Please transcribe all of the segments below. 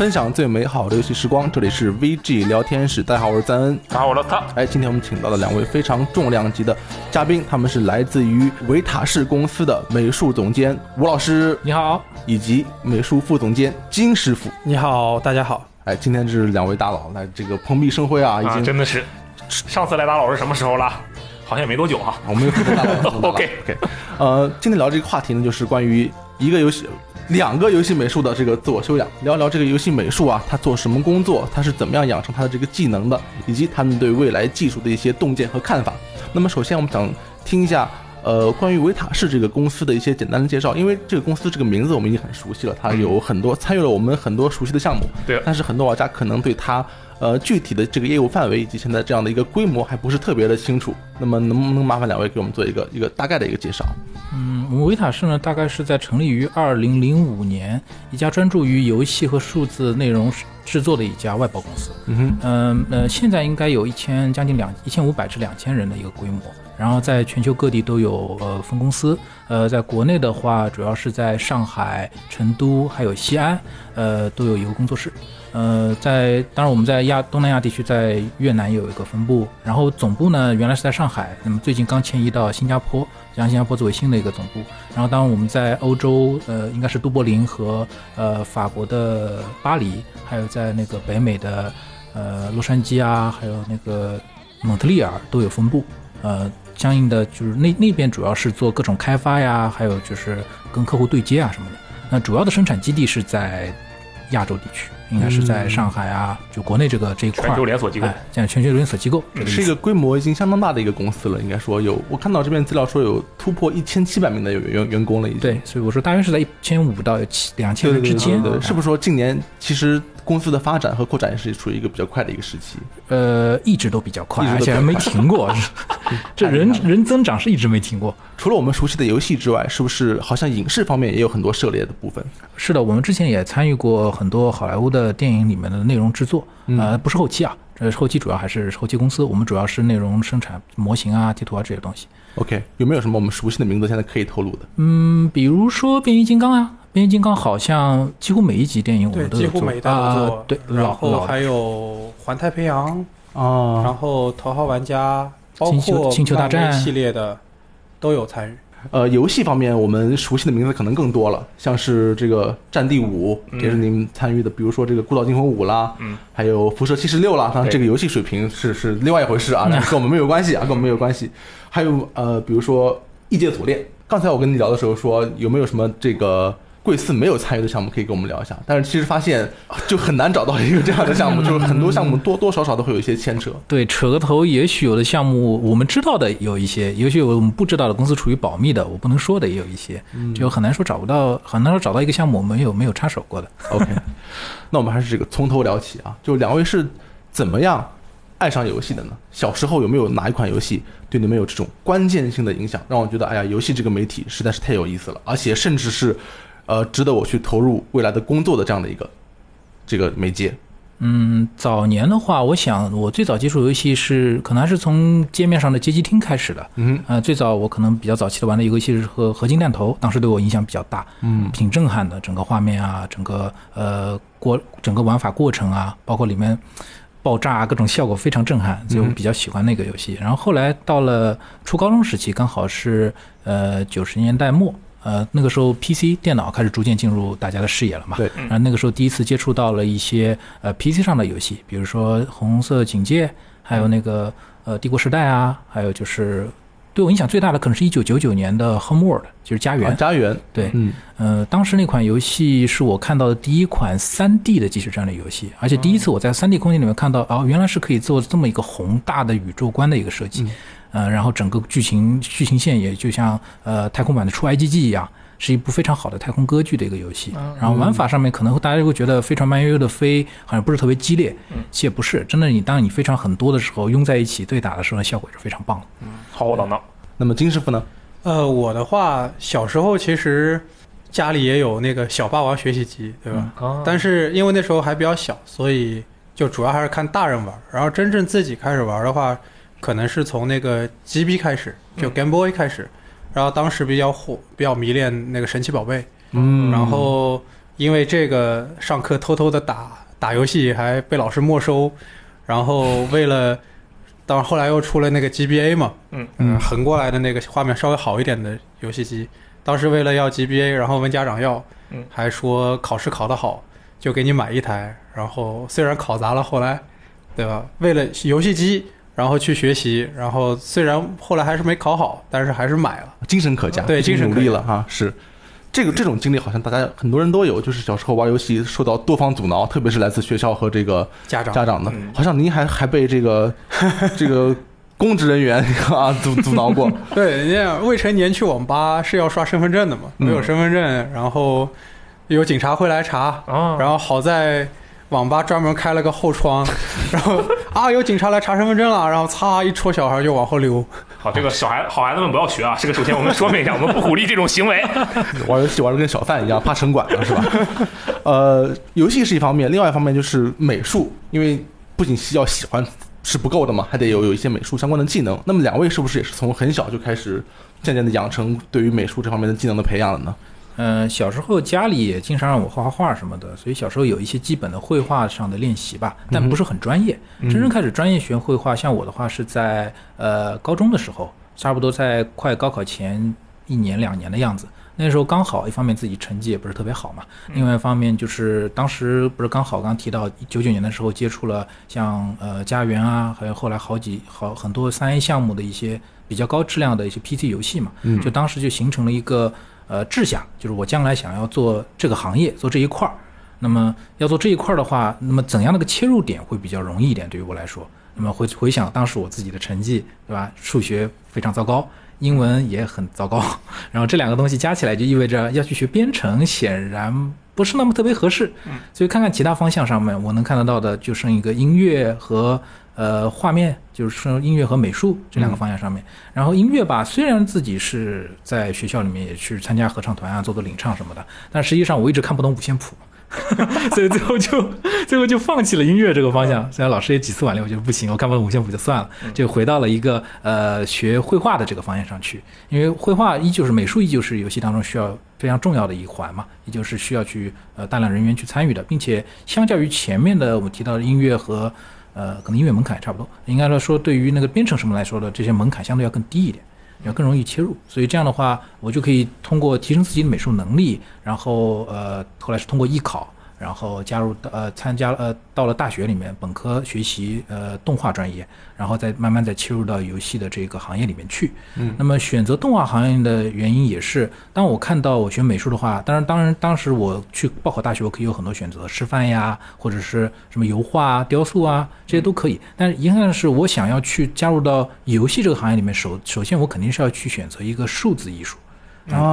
分享最美好的游戏时光，这里是 VG 聊天室。大家好，我是赞恩。大家好，我是他。哎，今天我们请到了两位非常重量级的嘉宾，他们是来自于维塔士公司的美术总监吴老师，你好，以及美术副总监金师傅。你好，大家好。哎，今天这是两位大佬来这个蓬荜生辉啊，已经真的是。上次来打老师什么时候了？好像也没多久哈。我们又回到大佬。OK OK。呃，今天聊这个话题呢，就是关于一个游戏。两个游戏美术的这个自我修养，聊聊这个游戏美术啊，他做什么工作，他是怎么样养成他的这个技能的，以及他们对未来技术的一些洞见和看法。那么，首先我们想听一下，呃，关于维塔士这个公司的一些简单的介绍，因为这个公司这个名字我们已经很熟悉了，它有很多参与了我们很多熟悉的项目，对，但是很多玩家可能对它。呃，具体的这个业务范围以及现在这样的一个规模还不是特别的清楚。那么，能不能麻烦两位给我们做一个一个大概的一个介绍？嗯，我们维塔士呢，大概是在成立于二零零五年，一家专注于游戏和数字内容制作的一家外包公司。嗯哼，嗯呃，现在应该有一千将近两一千五百至两千人的一个规模，然后在全球各地都有呃分公司。呃，在国内的话，主要是在上海、成都还有西安，呃，都有一个工作室。呃，在当然我们在亚东南亚地区，在越南有一个分部，然后总部呢原来是在上海，那么最近刚迁移到新加坡，将新加坡作为新的一个总部。然后当然我们在欧洲，呃，应该是都柏林和呃法国的巴黎，还有在那个北美的呃洛杉矶啊，还有那个蒙特利尔都有分部。呃，相应的就是那那边主要是做各种开发呀，还有就是跟客户对接啊什么的。那主要的生产基地是在亚洲地区。应该是在上海啊，就国内这个这一块，全球连锁机构，现在全球连锁机构是一个规模已经相当大的一个公司了。应该说有，我看到这边资料说有突破一千七百名的员员工了，已经。对，所以我说大约是在一千五到七两千人之间。对，是不是说近年其实？公司的发展和扩展是处于一个比较快的一个时期，呃，一直都比较快，而且还没停过。这人人增长是一直没停过。除了我们熟悉的游戏之外，是不是好像影视方面也有很多涉猎的部分？是的，我们之前也参与过很多好莱坞的电影里面的内容制作，呃，不是后期啊，这后期主要还是后期公司，我们主要是内容生产模型啊、地图啊这些东西。OK，有没有什么我们熟悉的名字现在可以透露的？嗯，比如说变形金刚啊。变形金刚好像几乎每一集电影我们都几乎每一代都做，对，然后还有环太平洋啊，然后头号玩家，包括星球大战系列的都有参与。呃，游戏方面我们熟悉的名字可能更多了，像是这个《战地五》也是您参与的，比如说这个《孤岛惊魂五》啦，嗯，还有《辐射七十六》啦。当然，这个游戏水平是是另外一回事啊，跟我们没有关系啊，跟我们没有关系。还有呃，比如说《异界锁链》，刚才我跟你聊的时候说有没有什么这个。贵司没有参与的项目可以跟我们聊一下，但是其实发现就很难找到一个这样的项目，就是很多项目多多少少都会有一些牵扯。对，扯个头，也许有的项目我们知道的有一些，也许我们不知道的公司处于保密的，我不能说的也有一些，就很难说找不到，很难说找到一个项目我们有没有插手过的。OK，那我们还是这个从头聊起啊，就两位是怎么样爱上游戏的呢？小时候有没有哪一款游戏对你们有这种关键性的影响，让我觉得哎呀，游戏这个媒体实在是太有意思了，而且甚至是。呃，值得我去投入未来的工作的这样的一个这个媒介。嗯，早年的话，我想我最早接触游戏是可能还是从街面上的街机厅开始的。嗯，呃，最早我可能比较早期的玩的游戏是和合金弹头，当时对我影响比较大。嗯，挺震撼的，整个画面啊，整个呃过整个玩法过程啊，包括里面爆炸啊，各种效果非常震撼，所以我比较喜欢那个游戏。然后后来到了初高中时期，刚好是呃九十年代末。呃，那个时候 PC 电脑开始逐渐进入大家的视野了嘛？对。然后那个时候第一次接触到了一些呃 PC 上的游戏，比如说《红色警戒》，还有那个呃《帝国时代》啊，还有就是对我影响最大的可能是一九九九年的《Homeworld》，就是家园。家园。对。嗯。呃，当时那款游戏是我看到的第一款三 D 的即时战略游戏，而且第一次我在三 D 空间里面看到，哦，原来是可以做这么一个宏大的宇宙观的一个设计。呃，然后整个剧情剧情线也就像呃太空版的出 I G G 一样，是一部非常好的太空歌剧的一个游戏。然后玩法上面可能大家会觉得飞船慢悠悠的飞，好像不是特别激烈。其实也不是，真的，你当你飞船很多的时候，拥在一起对打的时候，效果是非常棒的。嗯，好，我等等。那么金师傅呢？呃，我的话，小时候其实家里也有那个小霸王学习机，对吧？但是因为那时候还比较小，所以就主要还是看大人玩。然后真正自己开始玩的话。可能是从那个 GB 开始，就 Game Boy 开始，然后当时比较火，比较迷恋那个神奇宝贝，嗯，然后因为这个上课偷偷的打打游戏，还被老师没收。然后为了，当后来又出了那个 GBA 嘛，嗯嗯，横过来的那个画面稍微好一点的游戏机。当时为了要 GBA，然后问家长要，嗯还说考试考得好就给你买一台。然后虽然考砸了，后来，对吧？为了游戏机，然后去学习，然后虽然后来还是没考好，但是还是买了。精神可嘉，对精神可嘉力了哈。是这个这种经历，好像大家很多人都有，就是小时候玩游戏受到多方阻挠，特别是来自学校和这个家长家长的嗯。好像您还还被这个 这个公职人员 啊阻阻挠过。对，人家未成年去网吧是要刷身份证的嘛，嗯没有身份证，然后有警察会来查，啊，然后好在网吧专门开了个后窗，然后啊有警察来查身份证了，然后擦一戳小孩就往后溜。好，这个小孩好孩子们不要学啊！这个首先我们说明一下，我们不鼓励这种行为。玩游戏玩的跟小贩一样，怕城管了是吧？呃，游戏是一方面，另外一方面就是美术，因为不仅是要喜欢是不够的嘛，还得有有一些美术相关的技能。那么两位是不是也是从很小就开始渐渐的养成对于美术这方面的技能的培养了呢？嗯、小时候家里也经常让我画画画什么的，所以小时候有一些基本的绘画上的练习吧，但不是很专业。真正开始专业学绘画，像我的话是在呃高中的时候，差不多在快高考前一年两年的样子。那时候刚好，一方面自己成绩也不是特别好嘛，另外一方面就是当时不是刚好刚提到九九年的时候接触了像呃家园啊，还有后来好几好很多三 A 项目的一些比较高质量的一些 PC 游戏嘛，嗯就当时就形成了一个呃志向，就是我将来想要做这个行业，做这一块儿。那么要做这一块儿的话，那么怎样的个切入点会比较容易一点？对于我来说，那么回回想当时我自己的成绩，对吧？数学非常糟糕，英文也很糟糕，然后这两个东西加起来就意味着要去学编程，显然不是那么特别合适。嗯，所以看看其他方向上面，我能看得到的就剩一个音乐和呃画面，就是说音乐和美术这两个方向上面。然后音乐吧，虽然自己是在学校里面也去参加合唱团啊，做做领唱什么的，但实际上我一直看不懂五线谱。所以最后就 最后就放弃了音乐这个方向。虽然老师也几次挽留，我觉得不行，我看不懂五线谱就算了，就回到了一个呃学绘画的这个方向上去。因为绘画依旧是美术，依旧是游戏当中需要非常重要的一环嘛，也就是需要去呃大量人员去参与的，并且相较于前面的我们提到的音乐和呃可能音乐门槛也差不多，应该来说对于那个编程什么来说的这些门槛相对要更低一点。要更容易切入，所以这样的话，我就可以通过提升自己的美术能力，然后呃，后来是通过艺考，然后加入呃参加呃到了大学里面本科学习呃动画专业，然后再慢慢再切入到游戏的这个行业里面去。嗯那么选择动画行业的原因也是，当我看到我学美术的话，当然当然当时我去报考大学，我可以有很多选择，师范呀，或者是什么油画啊、雕塑啊，这些都可以。但是遗憾的是，我想要去加入到游戏这个行业里面，首首先我肯定是要去选择一个数字艺术。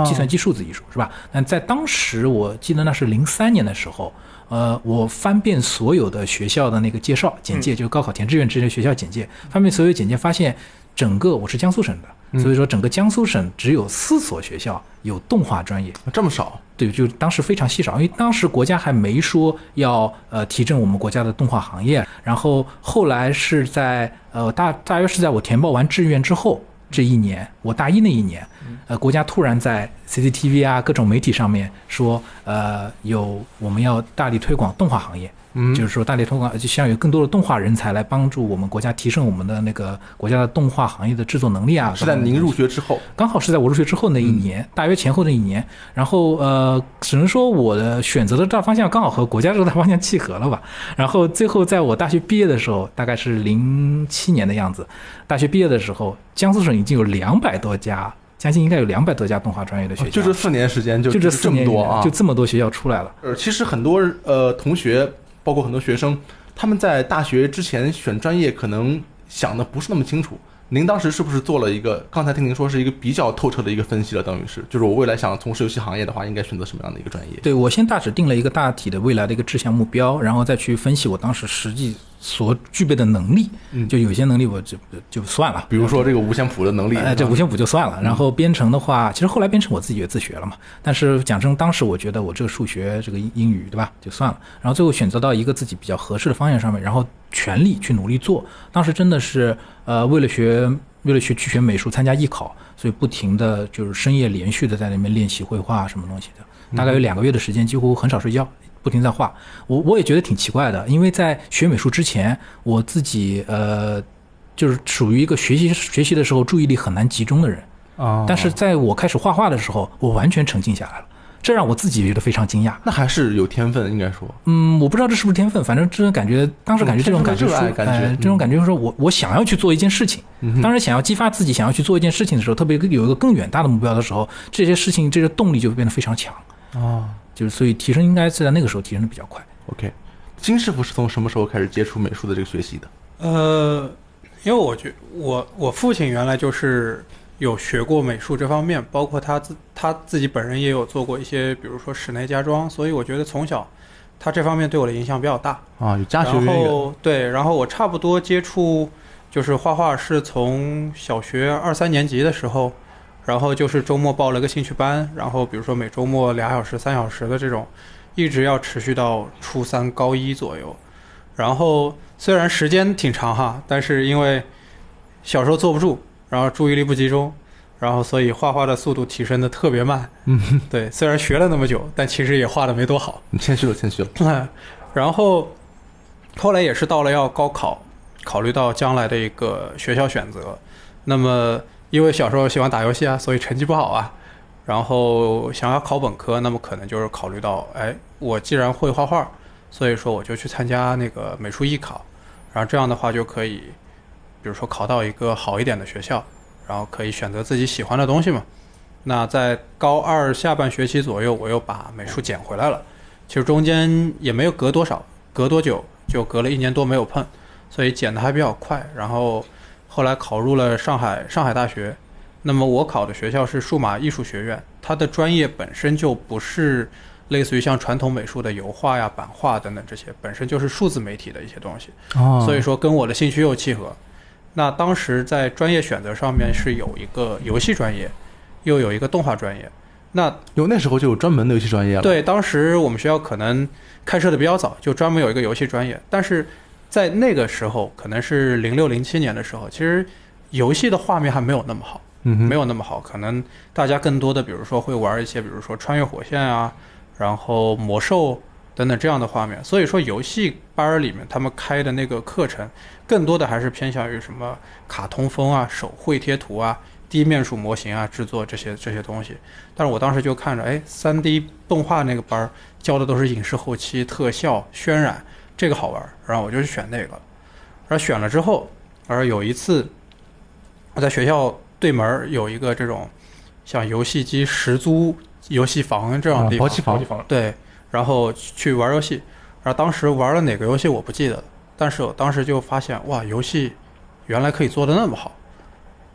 计算机数字艺术是吧？但在当时，我记得那是零三年的时候，呃，我翻遍所有的学校的那个介绍简介，就是高考填志愿之前学校简介，翻遍所有简介，发现整个我是江苏省的，所以说整个江苏省只有四所学校有动画专业。这么少，对，就当时非常稀少，因为当时国家还没说要呃提振我们国家的动画行业，然后后来是在呃大大约是在我填报完志愿之后这一年，我大一那一年，呃国家突然在 CCTV 啊各种媒体上面说，呃有我们要大力推广动画行业，嗯就是说大力推广，就希望有更多的动画人才来帮助我们国家提升我们的那个国家的动画行业的制作能力啊。是在您入学之后，刚好是在我入学之后那一年，大约前后那一年，然后呃，只能说我的选择的大方向刚好和国家这个大方向契合了吧。然后最后在我大学毕业的时候，大概是零七年的样子，大学毕业的时候，江苏省已经有两百多家，将近应该有两百多家动画专业的学校，就这四年时间就就这四这么年多啊，就这么多学校出来了。呃，其实很多呃同学，包括很多学生，他们在大学之前选专业，可能想的不是那么清楚。您当时是不是做了一个？刚才听您说是一个比较透彻的一个分析了，等于是，就是我未来想从事游戏行业的话，应该选择什么样的一个专业？对我先大致定了一个大体的未来的一个志向目标，然后再去分析我当时实际所具备的能力。嗯就有些能力我就就算了，比如说这个五线谱的能力，哎，这啊五线谱就算了。然后编程的话，其实后来编程我自己也自学了嘛。但是讲真，当时我觉得我这个数学、这个英英语，对吧，就算了。然后最后选择到一个自己比较合适的方向上面，然后全力去努力做。当时真的是呃，为了学为了学去学美术，参加艺考，所以不停的就是深夜连续的在那边练习绘画什么东西的，大概有两个月的时间，几乎很少睡觉，不停在画。我我也觉得挺奇怪的，因为在学美术之前，我自己呃就是属于一个学习学习的时候注意力很难集中的人。啊但是在我开始画画的时候，我完全沉浸下来了，这让我自己觉得非常惊讶。那还是有天分，应该说。嗯，我不知道这是不是天分，反正这种感觉，当时感觉这种感觉天生的说，热爱感觉这种感觉就是说我我想要去做一件事情，当然想要激发自己想要去做一件事情的时候，特别有一个更远大的目标的时候，这些事情这些动力就会变得非常强，啊就是所以提升应该是在那个时候提升的比较快。，OK。金师傅是从什么时候开始接触美术的这个学习的？呃，因为我觉我我父亲原来就是有学过美术这方面，包括他自他自己本人也有做过一些，比如说室内家装，所以我觉得从小他这方面对我的影响比较大。啊，有家学然渊源。后对，然后我差不多接触就是画画是从小学二三年级的时候，然后就是周末报了个兴趣班，然后比如说每周末俩小时、三小时的这种，一直要持续到初三高一左右。然后虽然时间挺长哈，但是因为小时候坐不住，然后注意力不集中，然后所以画画的速度提升的特别慢。嗯，对，虽然学了那么久，但其实也画的没多好。你谦虚了，谦虚了。然后后来也是到了要高考，考虑到将来的一个学校选择，那么因为小时候喜欢打游戏啊，所以成绩不好啊，然后想要考本科，那么可能就是考虑到，哎，我既然会画画，所以说我就去参加那个美术艺考，然后这样的话就可以，比如说考到一个好一点的学校，然后可以选择自己喜欢的东西嘛。那在高二下半学期左右，我又把美术捡回来了。其实中间也没有隔多少，隔多久就隔了一年多没有碰，所以捡的还比较快。然后后来考入了上海上海大学，那么我考的学校是数码艺术学院，它的专业本身就不是类似于像传统美术的油画呀、版画等等这些，本身就是数字媒体的一些东西。哦所以说跟我的兴趣又契合。那当时在专业选择上面是有一个游戏专业，又有一个动画专业。那有那时候就有专门的游戏专业了。，对，当时我们学校可能开设的比较早，就专门有一个游戏专业。但是在那个时候，可能是零六零七年的时候，其实游戏的画面还没有那么好，嗯，没有那么好。可能大家更多的，比如说会玩一些，比如说穿越火线啊，然后魔兽等等这样的画面。所以说，游戏班儿里面他们开的那个课程，更多的还是偏向于什么卡通风啊、手绘贴图啊、低面数模型啊制作这些这些东西。但是我当时就看着，哎，三 D 动画那个班儿教的都是影视后期、特效、渲染，这个好玩儿，然后我就去选那个。然后选了之后，而有一次我在学校对门儿有一个这种像游戏机十租游戏房这样的地方，啊包机房。对，然后去玩游戏，然后当时玩了哪个游戏我不记得了，但是我当时就发现哇，游戏原来可以做的那么好，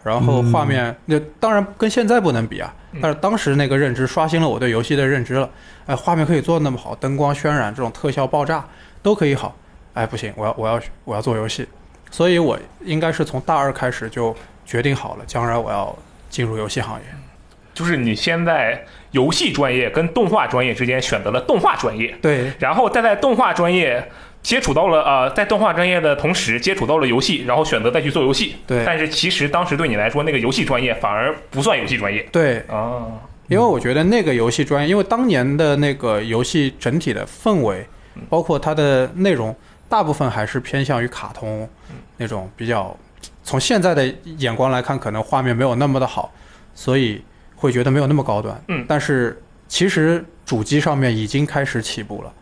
然后画面那、当然跟现在不能比啊，但是当时那个认知刷新了我对游戏的认知了，哎，画面可以做的那么好，灯光渲染这种特效爆炸都可以好，哎，不行，我要我要我要做游戏，所以我应该是从大二开始就决定好了，将来我要进入游戏行业。就是你先在游戏专业跟动画专业之间选择了动画专业，对，然后再在动画专业接触到了呃，在动画专业的同时接触到了游戏，然后选择再去做游戏。对。但是其实当时对你来说，那个游戏专业反而不算游戏专业。对，啊。因为我觉得那个游戏专业，因为当年的那个游戏整体的氛围，包括它的内容，大部分还是偏向于卡通那种比较。从现在的眼光来看，可能画面没有那么的好，所以会觉得没有那么高端。嗯但是其实主机上面已经开始起步了。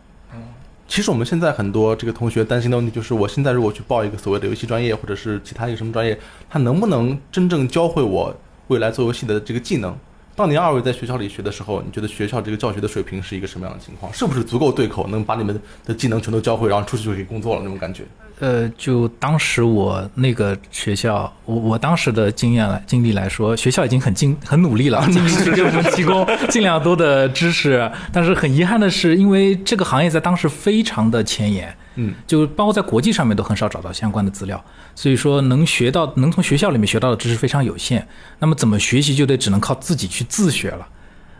其实我们现在很多这个同学担心的问题就是，我现在如果去报一个所谓的游戏专业，或者是其他一个什么专业，它能不能真正教会我未来做游戏的这个技能？当年二位在学校里学的时候，你觉得学校这个教学的水平是一个什么样的情况？是不是足够对口，能把你们的技能全都教会，然后出去就可以工作了那种感觉？呃，就当时我那个学校，我我当时的经验来经历来说，学校已经很尽很努力了，尽力去给我们提供尽量多的知识。但是很遗憾的是，因为这个行业在当时非常的前沿，嗯，就包括在国际上面都很少找到相关的资料，所以说能学到能从学校里面学到的知识非常有限。那么怎么学习就得只能靠自己去自学了。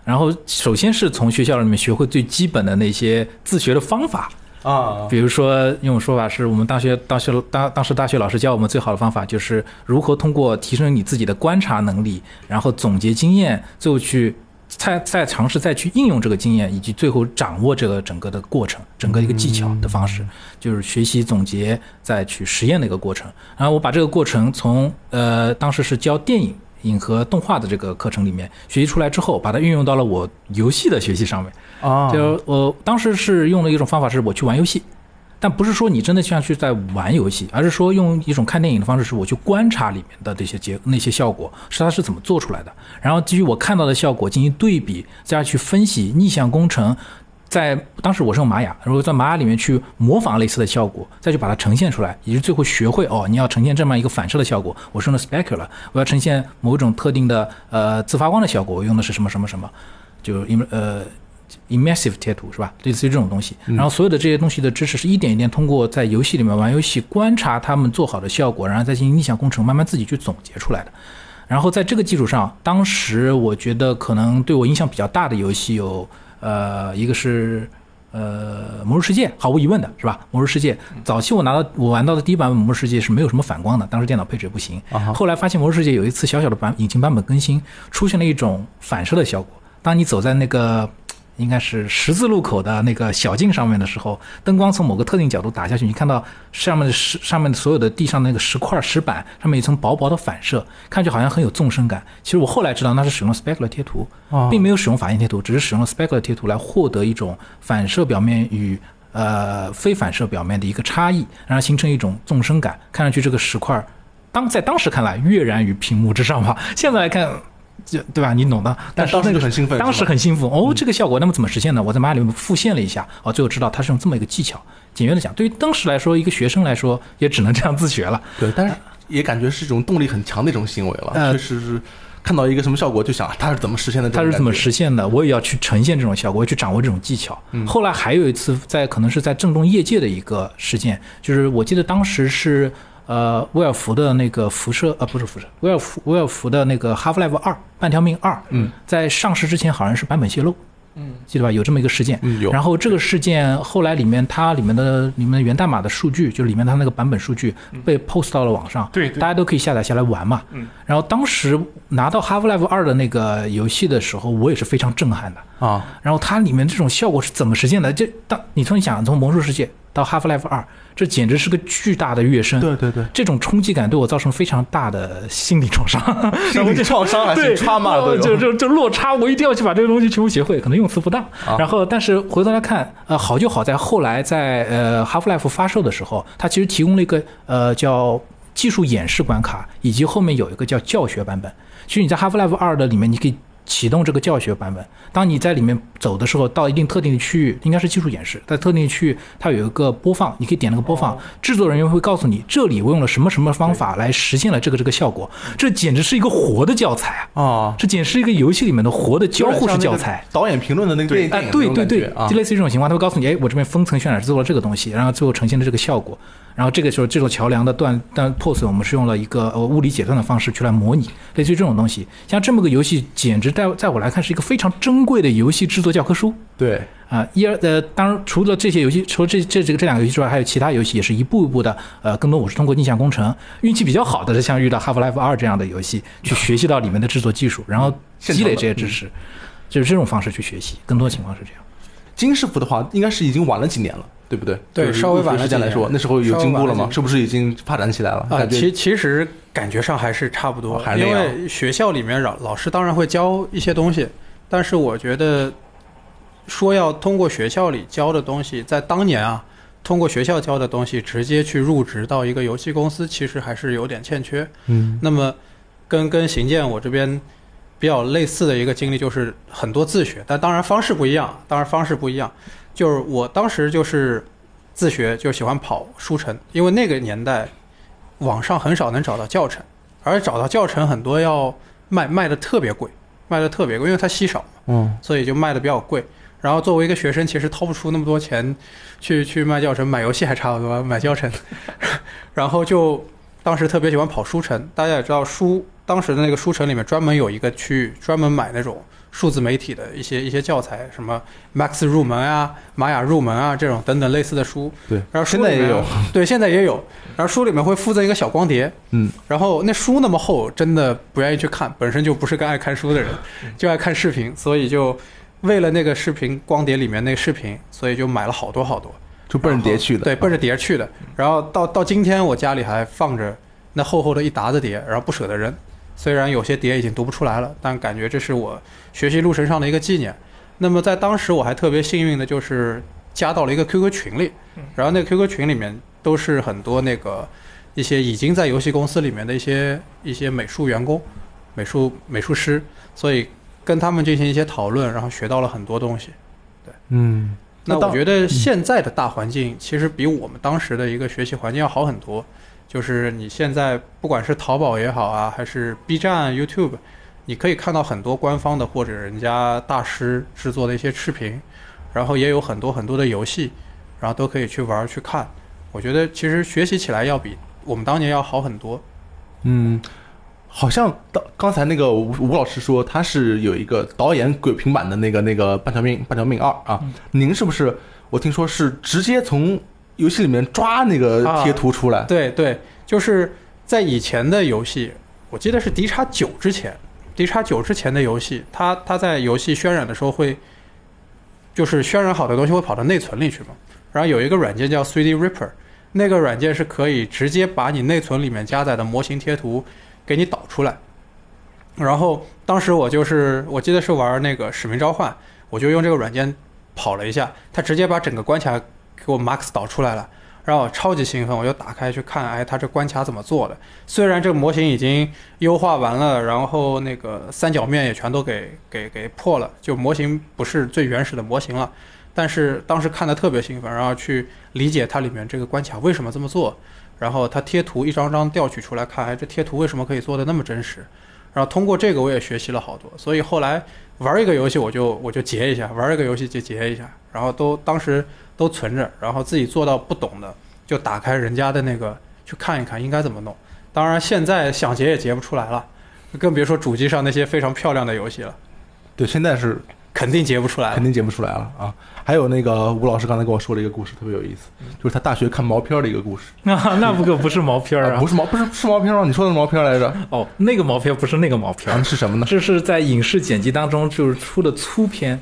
然后首先是从学校里面学会最基本的那些自学的方法，啊，比如说，用种说法是我们大学大学当当时大学老师教我们最好的方法，就是如何通过提升你自己的观察能力，然后总结经验，最后去再再尝试再去应用这个经验，以及最后掌握这个整个的过程，整个一个技巧的方式，就是学习总结再去实验的一个过程。然后我把这个过程从呃当时是教电影。影和动画的这个课程里面学习出来之后，把它运用到了我游戏的学习上面。啊，就我当时是用了一种方法，是我去玩游戏，但不是说你真的像去在玩游戏，而是说用一种看电影的方式，是我去观察里面的这些结那些效果，是它是怎么做出来的，然后基于我看到的效果进行对比，再去分析逆向工程。在当时我是用玛雅，如果在玛雅里面去模仿类似的效果，再去把它呈现出来，也是最后学会哦，你要呈现这么一个反射的效果，我是用的 specular，我要呈现某种特定的呃自发光的效果，我用的是什么什么什么，就因为呃 immersive 贴图是吧？类似于这种东西，然后所有的这些东西的知识是一点一点通过在游戏里面玩游戏，观察他们做好的效果，然后再进行逆向工程，慢慢自己去总结出来的。然后在这个基础上，当时我觉得可能对我影响比较大的游戏有。呃，一个是呃《魔兽世界》，毫无疑问的是吧？《魔兽世界》早期我拿到我玩到的第一版本《魔兽世界》是没有什么反光的，当时电脑配置也不行。后来发现《魔兽世界》有一次小小的版引擎版本更新，出现了一种反射的效果。当你走在那个。应该是十字路口的那个小径上面的时候，灯光从某个特定角度打下去，你看到上面的石上面的所有的地上那个石块石板上面一层薄薄的反射，看去好像很有纵深感。其实我后来知道那是使用 specular 贴图，并没有使用法印贴图，只是使用了 specular 贴图来获得一种反射表面与呃非反射表面的一个差异，然后形成一种纵深感。看上去这个石块当在当时看来跃然于屏幕之上吧，现在来看。就对吧？你懂的。但当时很兴奋，当时很兴奋。哦，这个效果，那么怎么实现呢？我在马里面复现了一下，哦，最后知道它是用这么一个技巧。简约的讲，对于当时来说，一个学生来说，也只能这样自学了。对，但是也感觉是一种动力很强的一种行为了。确实是看到一个什么效果，就想它是怎么实现的？它是怎么实现的？我也要去呈现这种效果，去掌握这种技巧。后来还有一次，在可能是在震动业界的一个事件，就是我记得当时是。呃，威尔福的那个辐射，呃，不是辐射，威尔福威尔福的那个《Half Life 二：半条命二》，嗯，在上市之前好像是版本泄露，嗯，记得吧？有这么一个事件，嗯，有。然后这个事件后来里面它里面的里面的源代码的数据，就里面它那个版本数据被 post 到了网上，对，大家都可以下载下来玩嘛，嗯。然后当时拿到《Half Life 二》的那个游戏的时候，我也是非常震撼的啊。然后它里面这种效果是怎么实现的？就当你从你想从魔兽世界到《Half Life 二》。这简直是个巨大的跃升，对对对，这种冲击感对我造成非常大的心理创伤，心理创伤还是差嘛？就就就落差，我一定要去把这个东西全部学会，可能用词不当。然后，但是回头来看，呃，好就好在后来在呃 Half Life 发售的时候，它其实提供了一个呃叫技术演示关卡，以及后面有一个叫教学版本。其实你在 Half Life 二的里面，你可以。启动这个教学版本，当你在里面走的时候，到一定特定的区域，应该是技术演示，在特定区域它有一个播放，你可以点那个播放，制作人员会告诉你这里我用了什么什么方法来实现了这个这个效果，这简直是一个活的教材啊！啊，这简直是一个游戏里面的活的交互式教材。导演评论的那个电影，哎，对对对，就类似于这种情况，他会告诉你，哎，我这边分层渲染是做了这个东西，然后最后呈现的这个效果。然后这个时候，这座桥梁的断断破损，我们是用了一个呃物理解断的方式去来模拟，类似于这种东西。像这么个游戏，简直在在我来看是一个非常珍贵的游戏制作教科书。对啊，一二呃，当然除了这些游戏，除了这这这个这两个游戏之外，还有其他游戏也是一步一步的呃，更多我是通过逆向工程，运气比较好的是像遇到《Half Life 二》这样的游戏，去学习到里面的制作技术，然后积累这些知识，就是这种方式去学习。更多情况是这样。金师傅的话，应该是已经晚了几年了。对不对？对，稍微晚了时间来说，那时候有进步了吗？是不是已经发展起来了？啊，其其实感觉上还是差不多，因为学校里面老老师当然会教一些东西，但是我觉得说要通过学校里教的东西，在当年啊，通过学校教的东西直接去入职到一个游戏公司，其实还是有点欠缺。嗯，那么跟跟邢健我这边比较类似的一个经历，就是很多自学，但当然方式不一样，当然方式不一样。就是我当时就是自学，就喜欢跑书城，因为那个年代网上很少能找到教程，而找到教程很多要卖卖的特别贵，卖的特别贵，因为它稀少嘛，嗯，所以就卖的比较贵。然后作为一个学生，其实掏不出那么多钱去去卖教程，买游戏还差不多，买教程。然后就当时特别喜欢跑书城，大家也知道书当时的那个书城里面专门有一个区域，专门买那种数字媒体的一些一些教材，什么 Max 入门啊、玛雅入门啊这种等等类似的书。对，然后书里面现在也有，对，现在也有。然后书里面会附赠一个小光碟，嗯，然后那书那么厚，真的不愿意去看，本身就不是个爱看书的人，就爱看视频，所以就为了那个视频光碟里面那个视频，所以就买了好多好多。就奔着碟去的。对，奔着碟去的。然后到到今天，我家里还放着那厚厚的一沓子碟，然后不舍得扔。虽然有些碟已经读不出来了，但感觉这是我学习路程上的一个纪念。那么在当时，我还特别幸运的就是加到了一个 QQ 群里，然后那个 QQ 群里面都是很多那个一些已经在游戏公司里面的一些一些美术员工、美术美术师，所以跟他们进行一些讨论，然后学到了很多东西。对嗯，那我觉得现在的大环境其实比我们当时的一个学习环境要好很多。就是你现在不管是淘宝也好啊，还是 B 站、YouTube，你可以看到很多官方的或者人家大师制作的一些视频，然后也有很多很多的游戏，然后都可以去玩去看。我觉得其实学习起来要比我们当年要好很多。嗯，好像刚刚才那个吴吴老师说他是有一个导演鬼平版的那个那个半条命半条命二啊，您是不是？我听说是直接从游戏里面抓那个贴图出来，对对，就是在以前的游戏，我记得是 D 叉九之前，D 叉九之前的游戏，它它在游戏渲染的时候会，就是渲染好的东西会跑到内存里去嘛。然后有一个软件叫 3D Ripper，那个软件是可以直接把你内存里面加载的模型贴图给你导出来。然后当时我就是我记得是玩那个《使命召唤》，我就用这个软件跑了一下，它直接把整个关卡给我 max 导出来了。让我超级兴奋，我就打开去看，哎，它这关卡怎么做的？虽然这个模型已经优化完了，然后那个三角面也全都给给给破了，就模型不是最原始的模型了，但是当时看的特别兴奋，然后去理解它里面这个关卡为什么这么做，然后它贴图一张张调取出来看，哎，这贴图为什么可以做的那么真实？然后通过这个我也学习了好多，所以后来玩一个游戏我就我就截一下，玩一个游戏就截一下，然后都当时都存着，然后自己做到不懂的就打开人家的那个去看一看应该怎么弄。当然现在想截也截不出来了，更别说主机上那些非常漂亮的游戏了，对，现在是肯定截不出来肯。定截不出来了啊。还有那个吴老师刚才跟我说了一个故事，特别有意思，就是他大学看毛片儿的一个故事。那 那不可不是毛片儿啊啊不！是毛，不是是毛片吗？你说的是毛片来着？哦，那个毛片不是那个毛片是什么呢？这是在影视剪辑当中就是出的粗片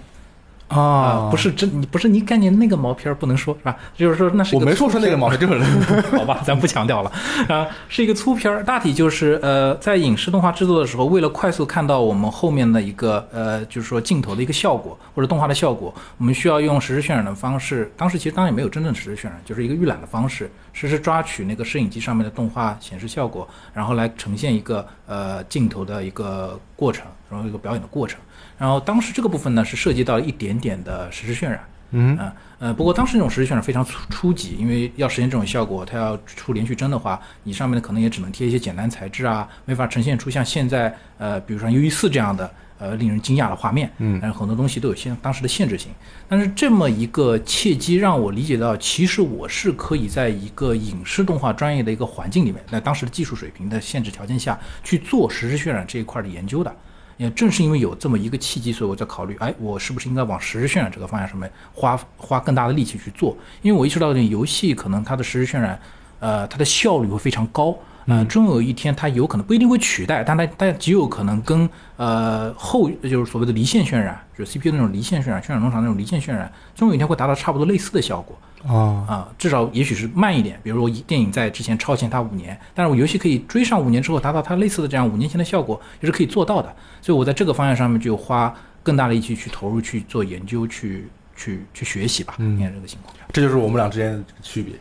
啊，啊不，是真，你不是你概念那个毛片儿不能说是吧？就是说那是一个我没说是那个毛片，就是 好吧，咱不强调了啊，是一个粗片儿，大体就是呃，在影视动画制作的时候，为了快速看到我们后面的一个呃，就是说镜头的一个效果或者动画的效果，我们需要用实时渲染的方式。当时其实当然也没有真正实时渲染，就是一个预览的方式，实时抓取那个摄影机上面的动画显示效果，然后来呈现一个呃镜头的一个过程，然后一个表演的过程。然后当时这个部分呢是涉及到一点点的实时渲染。嗯啊呃，不过当时那种实时渲染非常初初级，因为要实现这种效果，它要出连续帧的话，你上面的可能也只能贴一些简单材质啊，没法呈现出像现在呃，比如说 U E 四这样的呃令人惊讶的画面。嗯但是很多东西都有限当时的限制性。但是这么一个契机让我理解到，其实我是可以在一个影视动画专业的一个环境里面，在当时的技术水平的限制条件下去做实时渲染这一块的研究的。也正是因为有这么一个契机，所以我在考虑，哎，我是不是应该往实时渲染这个方向上面花花更大的力气去做？因为我意识到，这游戏可能它的实时渲染，呃，它的效率会非常高。呃，终有一天，它有可能不一定会取代，但它但极有可能跟呃后就是所谓的离线渲染，就是 CPU 那种离线渲染、渲染农场那种离线渲染，终有一天会达到差不多类似的效果。啊，啊，至少也许是慢一点。比如说，电影在之前超前它五年，但是我游戏可以追上五年之后，达到它类似的这样五年前的效果，也是可以做到的。所以我在这个方向上面就花更大的力气去投入去做研究，去去去学习吧。嗯应该这个情况。这就是我们俩之间的区别。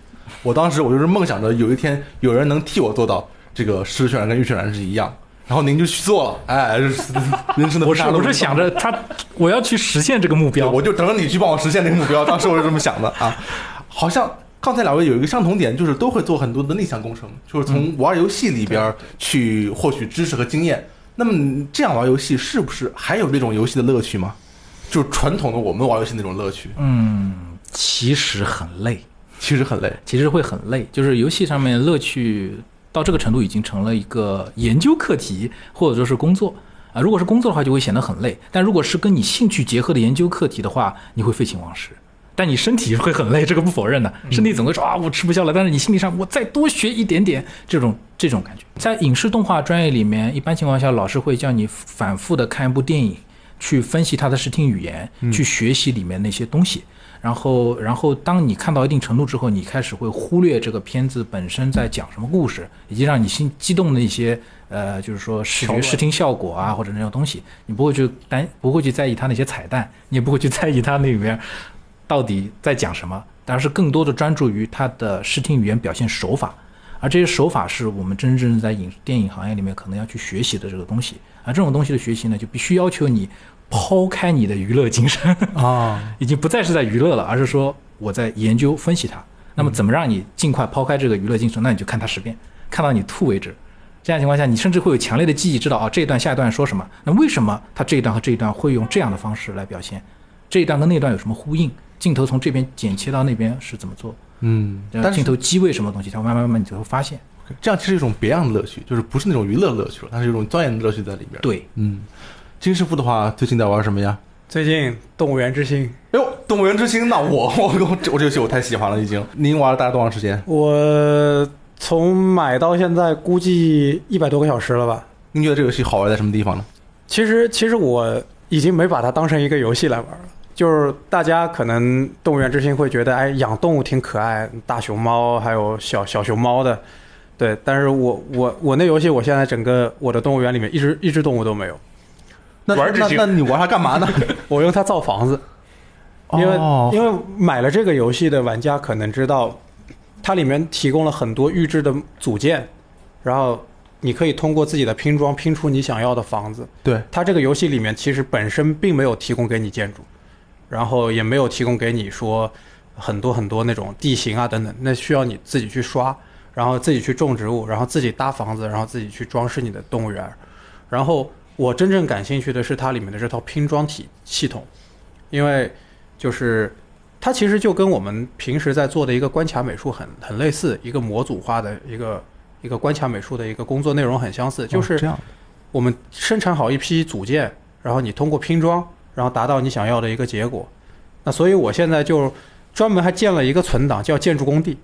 我当时我就是梦想着有一天有人能替我做到这个实时渲染跟预渲染是一样，然后您就去做了，哎，人生 的我是我是想着他，我要去实现这个目，标。我就等着你去帮我实现这个目标。当时我是这么想的啊，好像刚才两位有一个相同点，就是都会做很多的逆向工程，就是从玩游戏里边去获取知识和经验。那么你这样玩游戏，是不是还有那种游戏的乐趣吗？就是传统的我们玩游戏那种乐趣，嗯，其实很累，其实很累。其实会很累。就是游戏上面乐趣到这个程度已经成了一个研究课题，或者说是工作啊。如果是工作的话，就会显得很累；但如果是跟你兴趣结合的研究课题的话，你会废寝忘食。但你身体会很累，这个不否认的，身体总会说啊，我吃不消了。但是你心理上，我再多学一点点，这种这种感觉，在影视动画专业里面，一般情况下，老师会叫你反复的看一部电影，去分析它的视听语言，去学习里面那些东西。然后，然后当你看到一定程度之后，你开始会忽略这个片子本身在讲什么故事，以及让你心激动的一些呃，就是说视觉视听效果啊，或者那种东西，你不会去担，不会去在意它那些彩蛋，你也不会去在意它那里面。到底在讲什么？但是更多的专注于它的视听语言表现手法，而这些手法是我们真正在影电影行业里面可能要去学习的这个东西。而这种东西的学习呢，就必须要求你抛开你的娱乐精神啊，已经不再是在娱乐了，而是说我在研究分析它。那么怎么让你尽快抛开这个娱乐精神？那你就看它十遍，看到你吐为止。这样情况下，你甚至会有强烈的记忆，知道啊这一段下一段说什么？那为什么它这一段和这一段会用这样的方式来表现？这一段跟那段有什么呼应？镜头从这边剪切到那边是怎么做？嗯，但镜头机位什么东西，它慢慢慢慢你就会发现，这样其实一种别样的乐趣，就是不是那种娱乐乐趣了，它是一种钻研的乐趣在里边。对，嗯，金师傅的话，最近在玩什么呀？最近《动物园之星》。哎呦，《动物园之星》，那我 我我这我这游戏我太喜欢了，已经。您玩了大概多长时间？我从买到现在估计一百多个小时了吧？您觉得这游戏好玩在什么地方呢？其实其实我已经没把它当成一个游戏来玩了。就是大家可能动物园之星会觉得，哎，养动物挺可爱，大熊猫还有小小熊猫的，对。但是我我我那游戏，我现在整个我的动物园里面一只一只动物都没有。那那那你玩它干嘛呢？我用它造房子，因为因为买了这个游戏的玩家可能知道，它里面提供了很多预制的组件，然后你可以通过自己的拼装拼出你想要的房子。对，它这个游戏里面其实本身并没有提供给你建筑。然后也没有提供给你说很多很多那种地形啊等等，那需要你自己去刷，然后自己去种植物，然后自己搭房子，然后自己去装饰你的动物园。然后我真正感兴趣的是它里面的这套拼装体系统，因为就是它其实就跟我们平时在做的一个关卡美术很很类似，一个模组化的一个一个关卡美术的一个工作内容很相似，就是我们生产好一批组件，然后你通过拼装。然后达到你想要的一个结果，那所以我现在就专门还建了一个存档，叫建筑工地。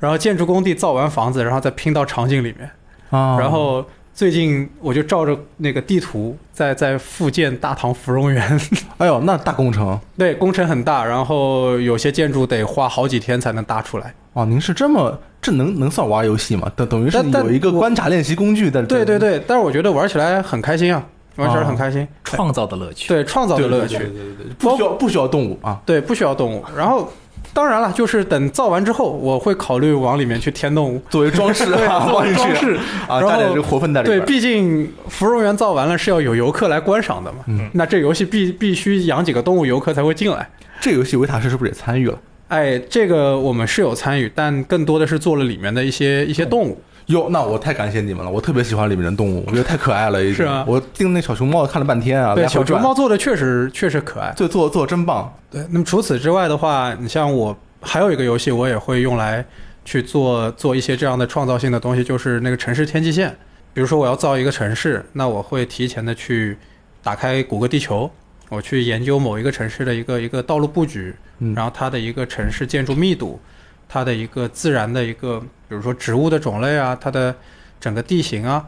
然后建筑工地造完房子，然后再拼到场景里面。啊。然后最近我就照着那个地图在在复建大唐芙蓉园。哎呦，那大工程。对，工程很大，然后有些建筑得花好几天才能搭出来。哦，您是这么这能能算玩游戏吗？等等于是有一个观察练习工具的。对对对，但是我觉得玩起来很开心啊。玩起来很开心，创造的乐趣。对，创造的乐趣。对对对，不需要不需要动物啊。对，不需要动物。然后，当然了，就是等造完之后，我会考虑往里面去添动物，作为装饰啊，作为装饰啊，加点这个活分在里边。对，毕竟芙蓉园造完了是要有游客来观赏的嘛。嗯。那这游戏必必须养几个动物，游客才会进来。这游戏维塔士是不是也参与了？哎，这个我们是有参与，但更多的是做了里面的一些一些动物。哟，那我太感谢你们了！我特别喜欢里面的动物，我觉得太可爱了。是啊，我盯那小熊猫看了半天啊。对，小熊猫做的确实确实可爱，做做做真棒。对，那么除此之外的话，你像我还有一个游戏，我也会用来去做做一些这样的创造性的东西，就是那个城市天际线。比如说我要造一个城市，那我会提前的去打开谷歌地球，我去研究某一个城市的一个一个道路布局，然后它的一个城市建筑密度。它的一个自然的一个，比如说植物的种类啊，它的整个地形啊，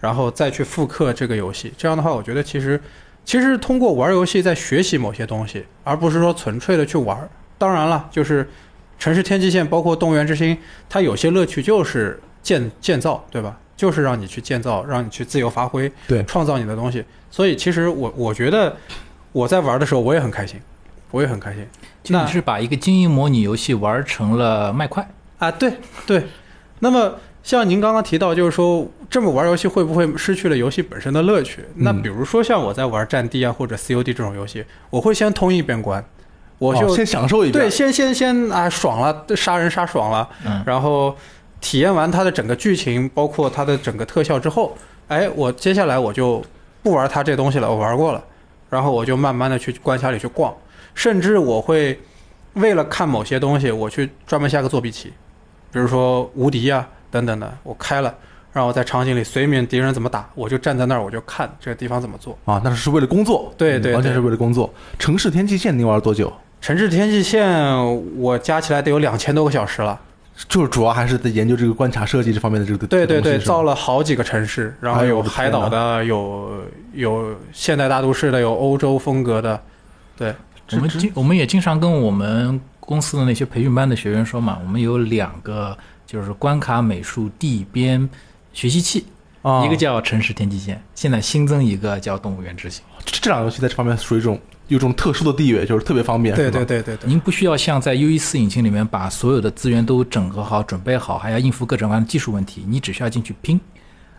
然后再去复刻这个游戏。这样的话，我觉得其实其实通过玩游戏在学习某些东西，而不是说纯粹的去玩。当然了，就是城市天际线，包括动物园之星，它有些乐趣就是建建造，对吧？就是让你去建造，让你去自由发挥，对，创造你的东西。所以其实我我觉得我在玩的时候我也很开心，我也很开心。就你是把一个经营模拟游戏玩成了卖块啊？对对。那么像您刚刚提到，就是说这么玩游戏会不会失去了游戏本身的乐趣？那比如说像我在玩战地啊或者 COD 这种游戏，我会先通一遍关，我就先享受一遍。对，先先先啊爽了，杀人杀爽了，然后体验完它的整个剧情，包括它的整个特效之后，哎，我接下来我就不玩它这东西了，我玩过了，然后我就慢慢的去关卡里去逛。甚至我会为了看某些东西，我去专门下个作弊器，比如说无敌啊，等等的，我开了，让我在场景里随便敌人怎么打，我就站在那儿，我就看这个地方怎么做。啊，那是为了工作，对对完全是为了工作。城市天际线您玩了多久？城市天际线我加起来得有两千多个小时了。就是主要还是在研究这个关卡设计这方面的这个对对对，造了了好几个城市，然后有海岛的，有有现代大都市的，有欧洲风格的。对我们经我们也经常跟我们公司的那些培训班的学员说嘛，我们有两个就是关卡美术地边学习器，啊，一个叫城市天际线，现在新增一个叫动物园之行。这这两个游戏在这方面属于一种有一种特殊的地位，就是特别方便。对对对对对，您不需要像在 UE 四引擎里面把所有的资源都整合好、准备好，还要应付各种各样的技术问题，你只需要进去拼，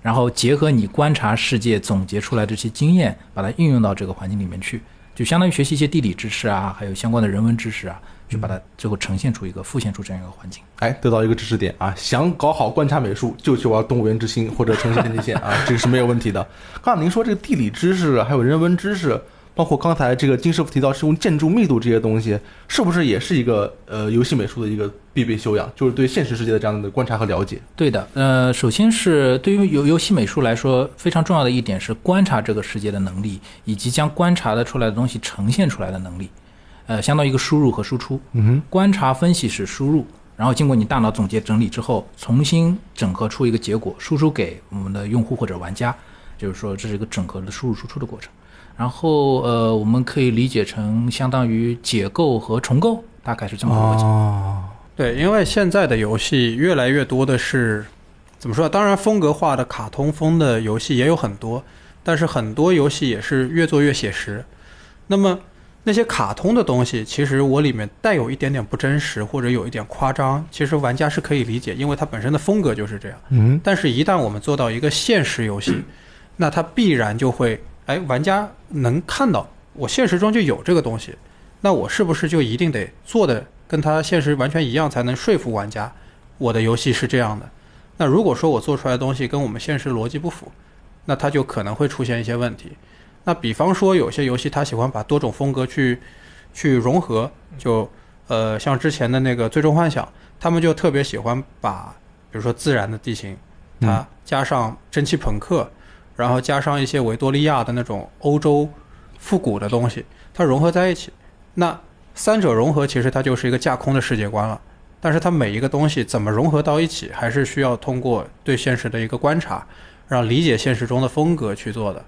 然后结合你观察世界总结出来的这些经验，把它运用到这个环境里面去，就相当于学习一些地理知识啊，还有相关的人文知识啊，去把它最后呈现出一个、复现出这样一个环境。哎，得到一个知识点啊！想搞好观察美术，就去玩动物园之星或者城市天际线啊，这个是没有问题的。刚才您说这个地理知识还有人文知识，包括刚才这个金师傅提到是用建筑密度这些东西，是不是也是一个呃游戏美术的一个必备修养？就是对现实世界的这样的观察和了解。对的，呃，首先是对于游游戏美术来说，非常重要的一点是观察这个世界的能力，以及将观察的出来的东西呈现出来的能力，呃，相当于一个输入和输出。嗯哼，观察分析是输入，然后经过你大脑总结整理之后，重新整合出一个结果，输出给我们的用户或者玩家，就是说这是一个整合的输入输出的过程。然后呃，我们可以理解成相当于解构和重构，大概是这么个逻辑。哦，对，因为现在的游戏越来越多的是怎么说？当然，风格化的卡通风的游戏也有很多，但是很多游戏也是越做越写实。那么那些卡通的东西，其实我里面带有一点点不真实，或者有一点夸张，其实玩家是可以理解，因为它本身的风格就是这样。嗯，但是，一旦我们做到一个现实游戏，那它必然就会，哎，玩家能看到我现实中就有这个东西，那我是不是就一定得做的跟它现实完全一样，才能说服玩家我的游戏是这样的？那如果说我做出来的东西跟我们现实逻辑不符，那它就可能会出现一些问题。那比方说，有些游戏它喜欢把多种风格去去融合，就呃，像之前的那个《最终幻想》，他们就特别喜欢把，比如说自然的地形，它加上蒸汽朋克，然后加上一些维多利亚的那种欧洲复古的东西，它融合在一起。那三者融合，其实它就是一个架空的世界观了。但是它每一个东西怎么融合到一起，还是需要通过对现实的一个观察，让理解现实中的风格去做的。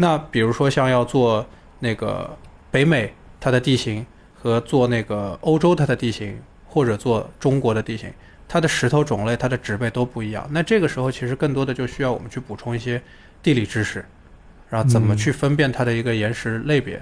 那比如说像要做那个北美它的地形和做那个欧洲它的地形，或者做中国的地形，它的石头种类、它的植被都不一样。那这个时候其实更多的就需要我们去补充一些地理知识，然后怎么去分辨它的一个岩石类别。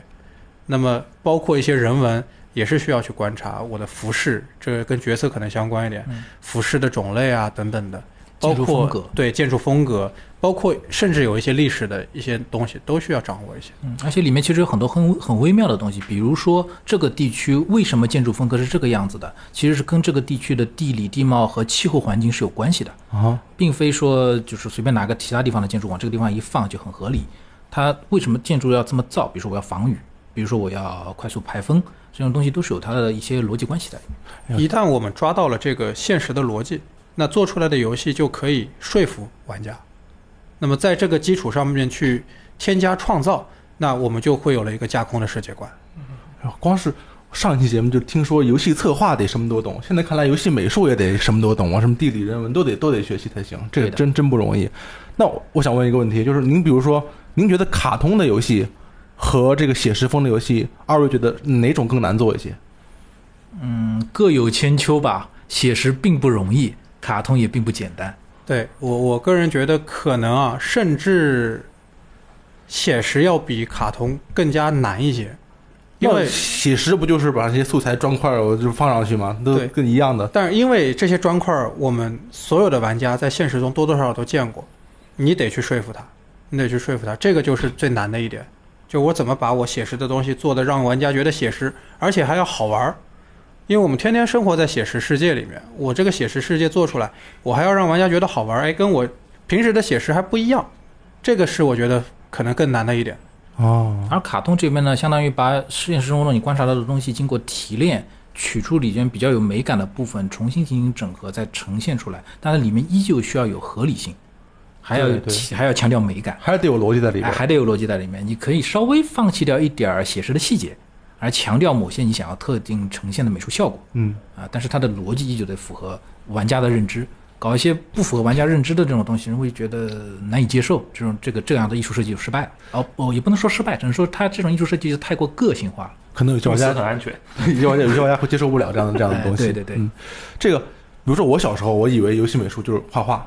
那么包括一些人文也是需要去观察我的服饰，这个跟角色可能相关一点，嗯服饰的种类啊等等的，包建筑括风格对建筑风格，包括甚至有一些历史的一些东西都需要掌握一些。嗯，而且里面其实有很多很很微妙的东西，比如说这个地区为什么建筑风格是这个样子的，其实是跟这个地区的地理地貌和气候环境是有关系的，啊，并非说就是随便拿个其他地方的建筑往这个地方一放就很合理。它为什么建筑要这么造？比如说我要防雨，比如说我要快速排风，这种东西都是有它的一些逻辑关系在里面。一旦我们抓到了这个现实的逻辑，那做出来的游戏就可以说服玩家。那么在这个基础上面去添加创造，那我们就会有了一个架空的世界观。光是上一期节目就听说游戏策划得什么都懂，现在看来游戏美术也得什么都懂啊，什么地理人文都得都得学习才行，这个真真不容易。那我我想问一个问题，就是您比如说，您觉得卡通的游戏和这个写实风的游戏，二位觉得哪种更难做一些？嗯，各有千秋吧。写实并不容易，卡通也并不简单。对我我个人觉得可能啊，甚至写实要比卡通更加难一些，因为写实不就是把这些素材砖块儿我就放上去吗？都对跟一样的。但是因为这些砖块儿，我们所有的玩家在现实中多多少少都见过，你得去说服他，你得去说服他，这个就是最难的一点。就我怎么把我写实的东西做的让玩家觉得写实，而且还要好玩儿。因为我们天天生活在写实世界里面，我这个写实世界做出来，我还要让玩家觉得好玩儿，哎，跟我平时的写实还不一样，这个是我觉得可能更难的一点。哦，而卡通这边呢，相当于把现实生活中你观察到的东西经过提炼，取出里边比较有美感的部分，重新进行整合，再呈现出来。但是里面依旧需要有合理性，还要还要强调美感，还得有逻辑在里面，还得有逻辑在里面。你可以稍微放弃掉一点儿写实的细节，而强调某些你想要特定呈现的美术效果嗯，啊。但是它的逻辑依旧得符合玩家的认知。搞一些不符合玩家认知的这种东西，人会觉得难以接受。这种这个这样的艺术设计就失败了。哦，哦，也不能说失败，只能说它这种艺术设计就太过个性化了。可能有些玩家很安全。有些玩家有些玩家会接受不了这样的这样的哎东西。对对对嗯，这个比如说我小时候，我以为游戏美术就是画画，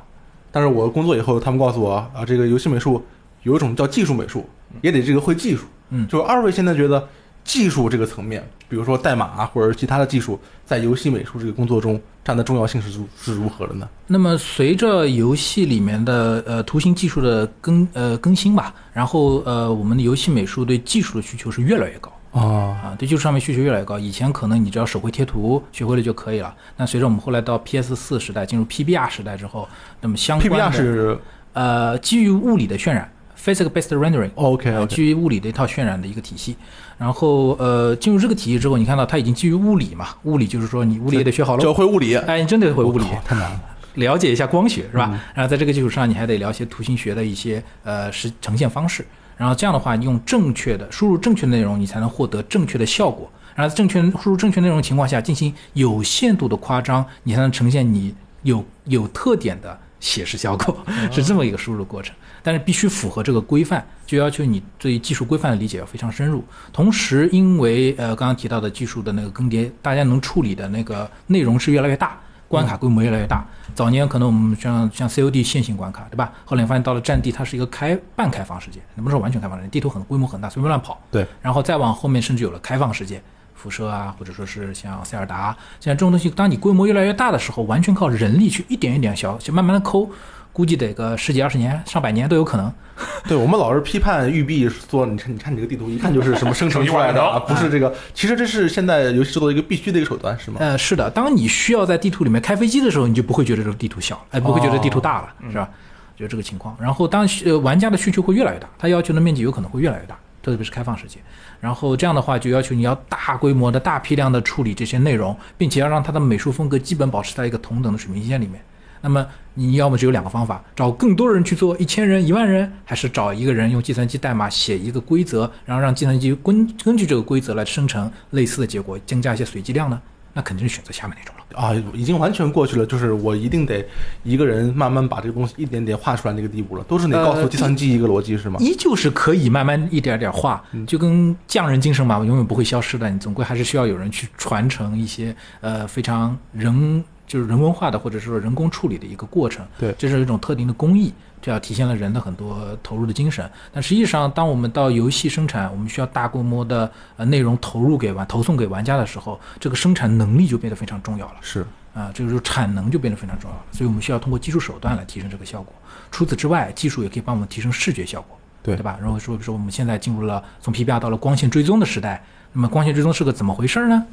但是我工作以后，他们告诉我啊，这个游戏美术有一种叫技术美术，也得这个会技术。嗯就是二位现在觉得技术这个层面，比如说代码啊或者其他的技术，在游戏美术这个工作中占的重要性是如是如何的呢？那么随着游戏里面的呃图形技术的更呃更新吧，然后呃我们的游戏美术对技术的需求是越来越高。啊，啊，对技术上面需求越来越高。以前可能你只要手绘贴图学会了就可以了，但随着我们后来到 PS 四时代，进入 PBR 时代之后，那么相关 PBR 的是呃基于物理的渲染 （physics based rendering）。，OK，基于物理的一套渲染的一个体系，然后呃，进入这个体系之后，你看到它已经基于物理嘛，物理就是说你物理也得学好了，就要会物理，哎，你真得会物理太难了。了解一下光学是吧？嗯然后在这个基础上，你还得了解图形学的一些呃实呈现方式。然后这样的话，你用正确的输入正确的内容，你才能获得正确的效果。然后在正确输入正确内容情况下，进行有限度的夸张，你才能呈现你有有特点的写实效果，是这么一个输入的过程。但是必须符合这个规范，就要求你对技术规范的理解要非常深入。同时，因为呃刚刚提到的技术的那个更迭，大家能处理的那个内容是越来越大，关卡规模越来越大。早年可能我们像像 COD 线性关卡，对吧？后来发现到了战地，它是一个开半开放世界，不是说完全开放世界，地图很规模很大，随便乱跑。对，然后再往后面，甚至有了开放世界，辐射啊，或者说是像塞尔达，像这种东西，当你规模越来越大的时候，完全靠人力去一点一点小，就慢慢的抠，估计得个十几二十年、上百年都有可能。对我们老是批判育碧说，你看你看你这个地图，一看就是什么生成出来的啊，不是这个。其实这是现在游戏制作的一个必须的一个手段，是吗？呃，是的，当你需要在地图里面开飞机的时候，你就不会觉得这个地图小了，哎，不会觉得地图大了，是吧？就这个情况。然后当呃玩家的需求会越来越大，他要求的面积有可能会越来越大，特别是开放世界。然后这样的话，就要求你要大规模的大批量的处理这些内容，并且要让它的美术风格基本保持在一个同等的水平线里面。那么你要么只有两个方法：找更多人去做，一千人、一万人，还是找一个人用计算机代码写一个规则，然后让计算机根根据这个规则来生成类似的结果，增加一些随机量呢？那肯定是选择下面那种了。啊，已经完全过去了，就是我一定得一个人慢慢把这个东西一点点画出来那个地步了，都是你告诉呃计算机一个逻辑是吗？依旧是可以慢慢一点点画，就跟匠人精神嘛，永远不会消失的。你总归还是需要有人去传承一些呃非常人就是人文化的或者说人工处理的一个过程。对这是一种特定的工艺，这要体现了人的很多投入的精神。但实际上，当我们到游戏生产，我们需要大规模的呃内容投入给玩投送给玩家的时候，这个生产能力就变得非常重要了。是，啊，这个时候产能就变得非常重要了，所以我们需要通过技术手段来提升这个效果。除此之外，技术也可以帮我们提升视觉效果，对对吧？然后说，比如说我们现在进入了从 PBR 到了光线追踪的时代，那么光线追踪是个怎么回事呢？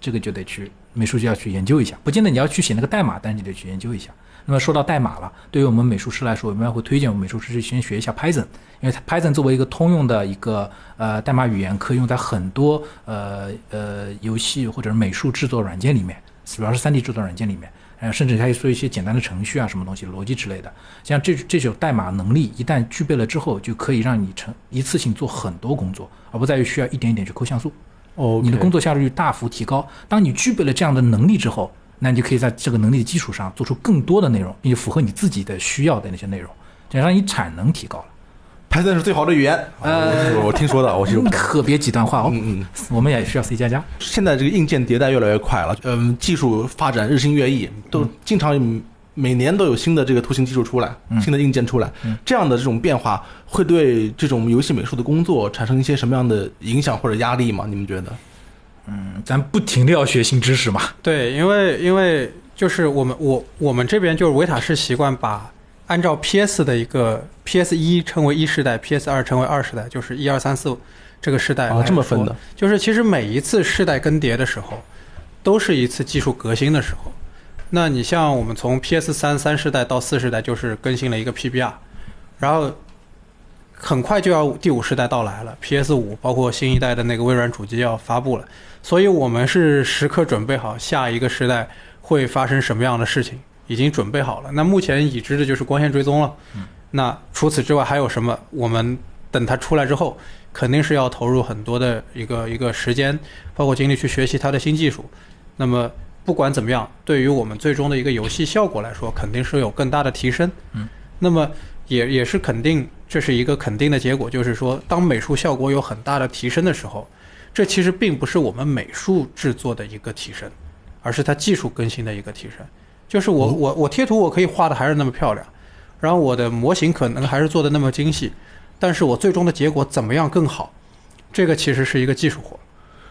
这个就得去美术就要去研究一下，不见得你要去写那个代码，但是你得去研究一下。那么说到代码了，对于我们美术师来说，我们要会推荐我们美术师去先学一下 Python，因为 Python 作为一个通用的一个呃代码语言，可以用在很多呃呃游戏或者是美术制作软件里面，主要是 3D 制作软件里面，呃，甚至还可以做一些简单的程序啊，什么东西逻辑之类的。像这这种代码能力一旦具备了之后，就可以让你成一次性做很多工作，而不在于需要一点一点去抠像素。哦，你的工作效率大幅提高。当你具备了这样的能力之后，那你就可以在这个能力的基础上做出更多的内容，并且符合你自己的需要的那些内容，这样让你产能提高了。Python 是最好的语言，呃我我听说的，我其实不可别极端化哦，嗯嗯，我们也需要 C 加加。现在这个硬件迭代越来越快了，嗯，技术发展日新月异，都经常每年都有新的这个图形技术出来，嗯新的硬件出来，嗯这样的这种变化会对这种游戏美术的工作产生一些什么样的影响或者压力吗？你们觉得？嗯，咱不停的要学新知识嘛。对，因为因为就是我们我我们这边就是维塔是习惯把按照 PS 的一个 PS 一称为一世代，PS 二称为二世代，就是一二三四这个世代啊，这么分的，就是其实每一次世代更迭的时候，都是一次技术革新的时候。那你像我们从 PS 三三世代到四世代，就是更新了一个 PBR，然后很快就要第五世代到来了，PS 五包括新一代的那个微软主机要发布了，所以我们是时刻准备好下一个时代会发生什么样的事情，已经准备好了。那目前已知的就是光线追踪了，那除此之外还有什么？我们等它出来之后，肯定是要投入很多的一个一个时间，包括精力去学习它的新技术。那么不管怎么样，对于我们最终的一个游戏效果来说，肯定是有更大的提升。嗯，那么也也是肯定，这是一个肯定的结果，就是说，当美术效果有很大的提升的时候，这其实并不是我们美术制作的一个提升，而是它技术更新的一个提升。就是我我我贴图我可以画的还是那么漂亮，然后我的模型可能还是做的那么精细，但是我最终的结果怎么样更好，这个其实是一个技术活。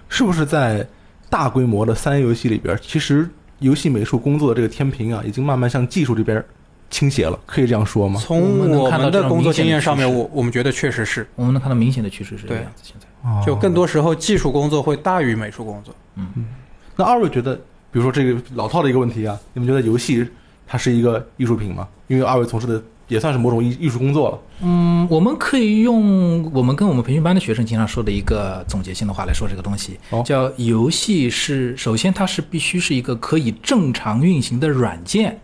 是不是在大规模的三 A 游戏里边，其实游戏美术工作的这个天平啊，已经慢慢向技术这边倾斜了，可以这样说吗？从我们的工作经验上面，我我们觉得确实是，我们能看到明显的趋势是这个样子。现在，就更多时候技术工作会大于美术工作。嗯那二位觉得，比如说这个老套的一个问题啊，你们觉得游戏它是一个艺术品吗？因为二位从事的也算是某种艺艺术工作了。嗯，我们可以用我们跟我们培训班的学生经常说的一个总结性的话来说这个东西，哦叫游戏是首先它是必须是一个可以正常运行的软件，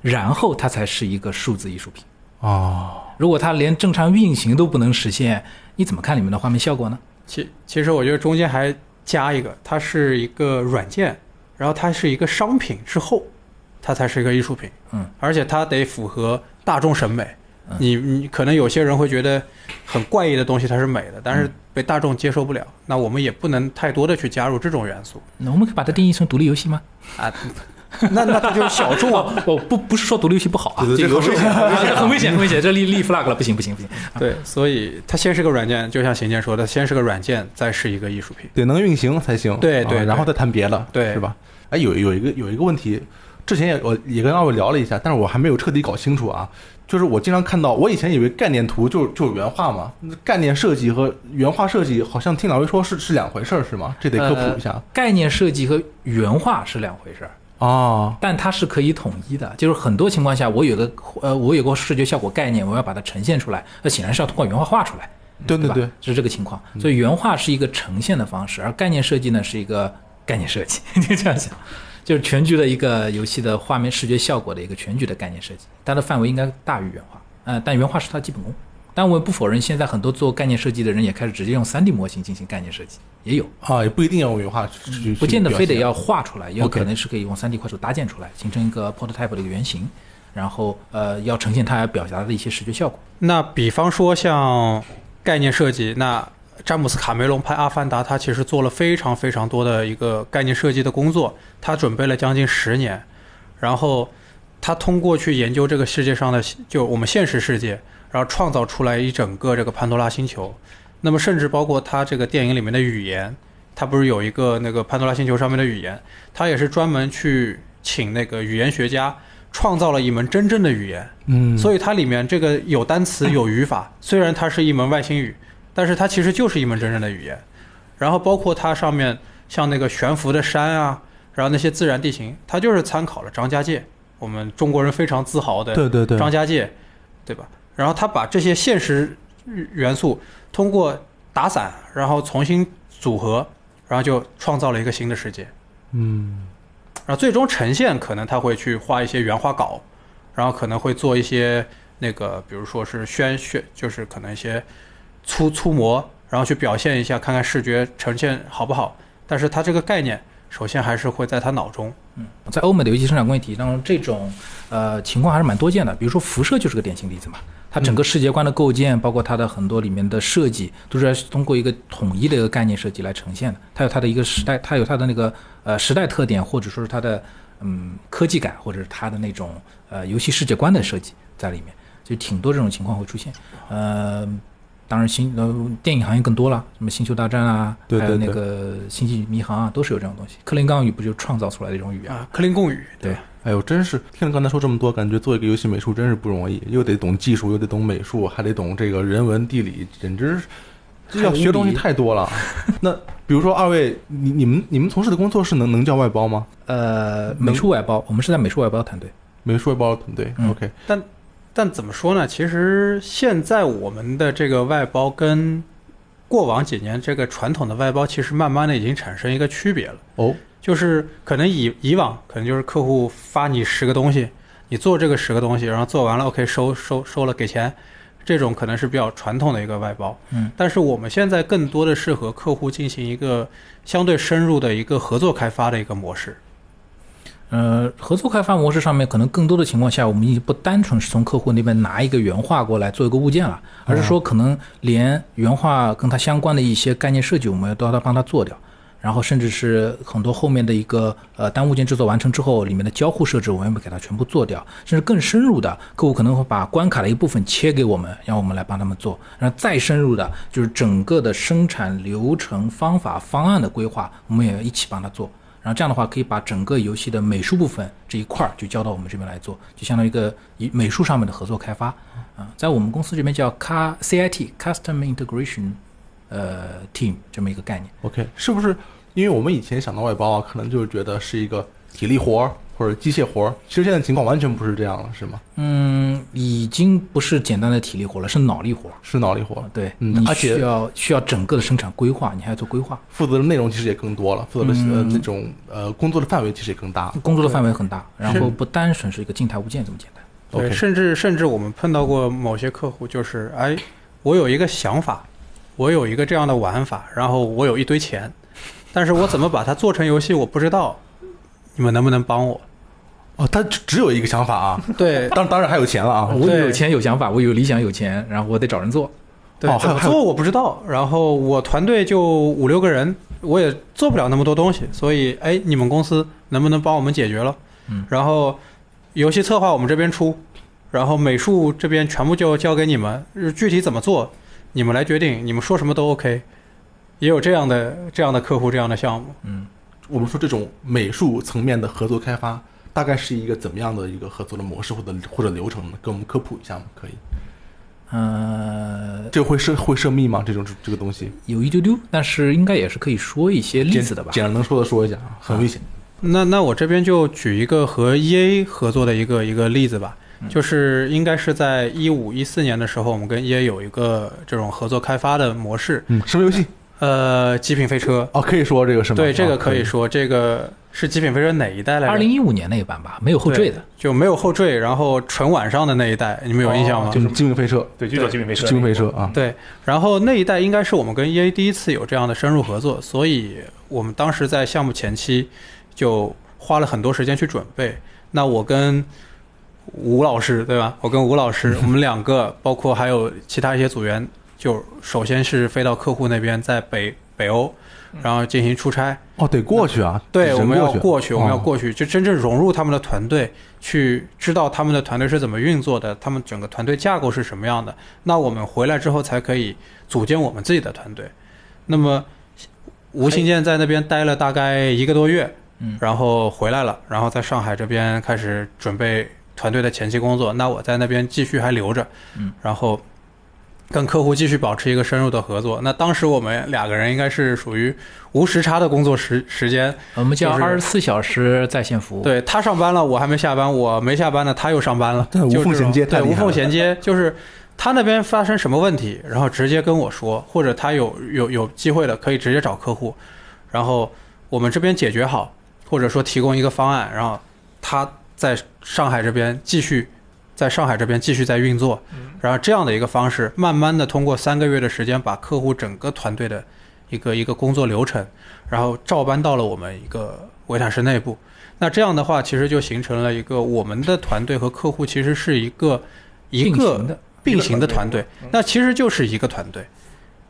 然后它才是一个数字艺术品。哦，如果它连正常运行都不能实现，你怎么看里面的画面效果呢？其其实我觉得中间还加一个，它是一个软件，然后它是一个商品之后，它才是一个艺术品。嗯，而且它得符合大众审美。你你可能有些人会觉得很怪异的东西它是美的，但是被大众接受不了。那我们也不能太多的去加入这种元素那我们可以把它定义成独立游戏吗？啊。那那它就是小众啊。哦，不，不是说独立游戏不好啊，这个很危险，很危险，很危险，这立立 flag 了，不行，不行，不行。对，所以它先是个软件，就像邢健说的，先是个软件，再是一个艺术品。得能运行才行。对对然后再谈别的，对是吧？哎，有有一个有一个问题，之前也我也跟二位聊了一下，但是我还没有彻底搞清楚啊。就是我经常看到，我以前以为概念图就就是原画嘛，概念设计和原画设计好像听两位说是是两回事儿，是吗？这得科普一下。概念设计和原画是两回事儿。哦，但它是可以统一的，就是很多情况下，我有个呃，我有个视觉效果概念，我要把它呈现出来，那显然是要通过原画画出来，对？对对对，是这个情况。所以原画是一个呈现的方式，而概念设计呢是一个概念设计，就这样想，就是全局的一个游戏的画面视觉效果的一个全局的概念设计，它的范围应该大于原画，呃，但原画是它的基本功。但我也不否认，现在很多做概念设计的人也开始直接用 3D 模型进行概念设计，也有。啊，也不一定要用原画去，不见得非得。要画出来，也有可能是可以用 3D 快速搭建出来，形成一个 prototype 的一个原型，然后呃要呈现它要表达的一些视觉效果。那比方说像概念设计，那詹姆斯卡梅隆拍《阿凡达》，他其实做了非常非常多的一个概念设计的工作，他准备了将近十年，然后他通过去研究这个世界上的就我们现实世界，然后创造出来一整个这个潘多拉星球。那么甚至包括它这个电影里面的语言，它不是有一个那个潘多拉星球上面的语言，它也是专门去请那个语言学家创造了一门真正的语言。嗯，所以它里面这个有单词有语法，虽然它是一门外星语，但是它其实就是一门真正的语言。然后包括它上面像那个悬浮的山啊，然后那些自然地形，它就是参考了张家界，我们中国人非常自豪的对对对，张家界，对吧？然后他把这些现实元素通过打散，然后重新组合，然后就创造了一个新的世界。嗯，然后最终呈现可能他会去画一些原画稿，然后可能会做一些那个，比如说是宣宣，就是可能一些粗粗模，然后去表现一下，看看视觉呈现好不好。但是他这个概念，首先还是会在他脑中。嗯在欧美的游戏生产工业体系当中，这种呃情况还是蛮多见的。比如说辐射就是个典型例子嘛，它整个世界观的构建，包括它的很多里面的设计，都是通过一个统一的一个概念设计来呈现的。它有它的一个时代，它有它的那个呃时代特点，或者说是它的嗯科技感，或者是它的那种呃游戏世界观的设计在里面，就挺多这种情况会出现。呃，当然星呃电影行业更多了，什么星球大战啊，对还有对那个星际迷航啊，都是有这种东西。克林钢语不就创造出来的一种语言？啊，克林贡语，对哎呦，真是听了刚才说这么多，感觉做一个游戏美术真是不容易，又得懂技术，又得懂美术，还得懂这个人文地理，简直是这要学东西太多了。那比如说二位，你你们你们从事的工作是能能叫外包吗？呃，美术外包，我们是在美术外包团队。美术外包团队、嗯 o k 但怎么说呢？其实现在我们的这个外包跟过往几年这个传统的外包，其实慢慢的已经产生一个区别了。哦，就是可能以以往可能就是客户发你十个东西，你做这个十个东西，然后做完了 OK 收收收了给钱，这种可能是比较传统的一个外包。嗯，但是我们现在更多的是和客户进行一个相对深入的一个合作开发的一个模式。呃，合作开发模式上面，可能更多的情况下，我们已经不单纯是从客户那边拿一个原画过来做一个物件了，而是说可能连原画跟它相关的一些概念设计，我们都要帮他做掉，然后甚至是很多后面的一个呃单物件制作完成之后，里面的交互设置，我们要给它全部做掉，甚至更深入的，客户可能会把关卡的一部分切给我们，让我们来帮他们做，然后再深入的，就是整个的生产流程、方法、方案的规划，我们也要一起帮他做。然后这样的话，可以把整个游戏的美术部分这一块儿就交到我们这边来做，就相当于一个以美术上面的合作开发啊，在我们公司这边叫 C C I T Custom Integration 呃 Team 这么一个概念。OK，是不是？因为我们以前想到外包啊，可能就是觉得是一个体力活儿或者机械活儿，其实现在情况完全不是这样了，是吗？嗯，已经不是简单的体力活了，是脑力活。是脑力活儿，对，你嗯而且需要需要整个的生产规划，你还要做规划，负责的内容其实也更多了，负责的、呃嗯那种呃工作的范围其实也更大。工作的范围很大，然后不单纯是一个静态物件这么简单。对甚至甚至我们碰到过某些客户，就是哎，我有一个想法，我有一个这样的玩法，然后我有一堆钱，但是我怎么把它做成游戏，我不知道，你们能不能帮我？哦，他只只有一个想法啊，对当当然还有钱了啊。我有钱有想法，我有理想有钱，然后我得找人做。对，怎么做我不知道，然后我团队就五六个人，我也做不了那么多东西，所以哎，你们公司能不能帮我们解决了？嗯，然后游戏策划我们这边出，然后美术这边全部就交给你们，具体怎么做你们来决定，你们说什么都 OK。也有这样的这样的客户这样的项目，嗯，我们说这种美术层面的合作开发，大概是一个怎么样的一个合作的模式或者或者流程呢？给我们科普一下吗？可以。呃，这会涉会涉密吗？这种这个东西，有一丢丢，但是应该也是可以说一些例子的吧。简单能说的说一下啊，很危险。那那我这边就举一个和 E A 合作的一个一个例子吧，就是应该是在一五一四年的时候，我们跟 E A 有一个这种合作开发的模式。嗯，什么游戏？呃，极品飞车，哦，可以说这个是吗？对，这个啊可以说，这个是极品飞车哪一代来着？二零一五年那一版吧，没有后缀的。就没有后缀，然后纯晚上的那一代，你们有印象吗？哦就是极品飞车，对，就叫极品飞车。极品飞车啊。对，然后那一代应该是我们跟 E A 第一次有这样的深入合作，所以我们当时在项目前期就花了很多时间去准备。那我跟吴老师对吧？我跟吴老师，我们两个包括还有其他一些组员，就首先是飞到客户那边，在北北欧，然后进行出差。哦，得过去啊。对，我们要，过去，我们要哦过去，就真正融入他们的团队，去知道他们的团队是怎么运作的，他们整个团队架构是什么样的。那我们回来之后才可以组建我们自己的团队。那么吴新建在那边待了大概一个多月，嗯然后回来了，然后在上海这边开始准备团队的前期工作。那我在那边继续还留着，嗯，然后跟客户继续保持一个深入的合作。那当时我们两个人应该是属于无时差的工作时时间。我们叫就是二十四小时在线服务。，对他上班了，我还没下班，我没下班呢，他又上班了，对无缝衔接对，无缝衔接就是他那边发生什么问题，然后直接跟我说，或者他有有有机会的可以直接找客户，然后我们这边解决好，或者说提供一个方案，然后他在上海这边继续在上海这边继续在运作，然后这样的一个方式，慢慢的通过三个月的时间，把客户整个团队的一个一个工作流程，然后照搬到了我们一个维塔士内部。那这样的话，其实就形成了一个我们的团队和客户其实是一个一并个行的。并行的团队，那其实就是一个团队。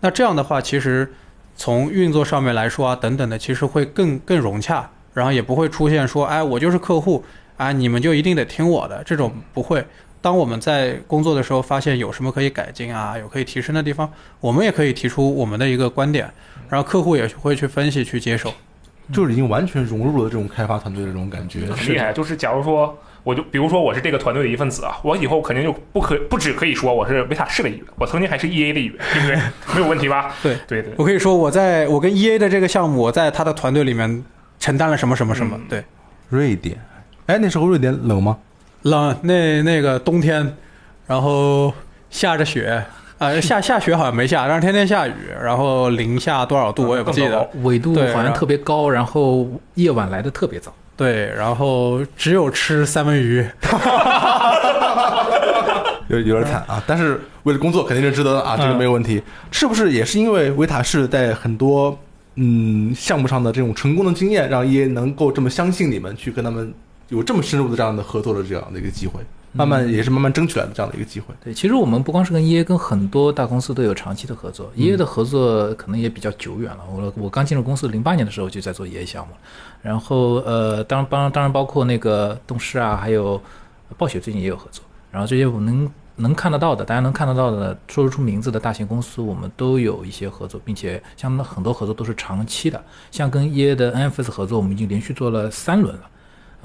那这样的话，其实从运作上面来说啊，等等的，其实会更更融洽，然后也不会出现说，哎，我就是客户啊，你们就一定得听我的这种不会。当我们在工作的时候发现有什么可以改进啊，有可以提升的地方，我们也可以提出我们的一个观点，然后客户也会去分析去接受。就是已经完全融入了这种开发团队的这种感觉。很厉害。就是假如说，我就比如说我是这个团队的一份子啊，我以后肯定就不可不只可以说我是维塔士的一员，我曾经还是 E A 的一员，对不对？没有问题吧？对对对。我可以说我在我跟 E A 的这个项目，我在他的团队里面承担了什么什么什么，嗯对。瑞典，哎，那时候瑞典冷吗？冷，那那个冬天，然后下着雪，呃，下下雪好像没下，但是天天下雨，然后零下多少度我也不记得。纬度好像特别高，然后夜晚来的特别早。对，然后只有吃三文鱼，有有点惨啊，但是为了工作肯定是值得的啊，这个没有问题。是不是也是因为维塔士在很多嗯项目上的这种成功的经验，让 EA 能够这么相信你们，去跟他们有这么深入的这样的合作的这样的一个机会，慢慢也是慢慢争取来的这样的一个机会。对，其实我们不光是跟 EA，跟很多大公司都有长期的合作。EA 的合作可能也比较久远了。我我刚进入公司零八年的时候就在做 EA 项目，然后呃，当然当当然包括那个动视啊，还有暴雪最近也有合作。然后这些我能能看得到的，大家能看得到的，说得出名字的大型公司，我们都有一些合作，并且像很多合作都是长期的。像跟 EA 的 NFS 合作，我们已经连续做了三轮了。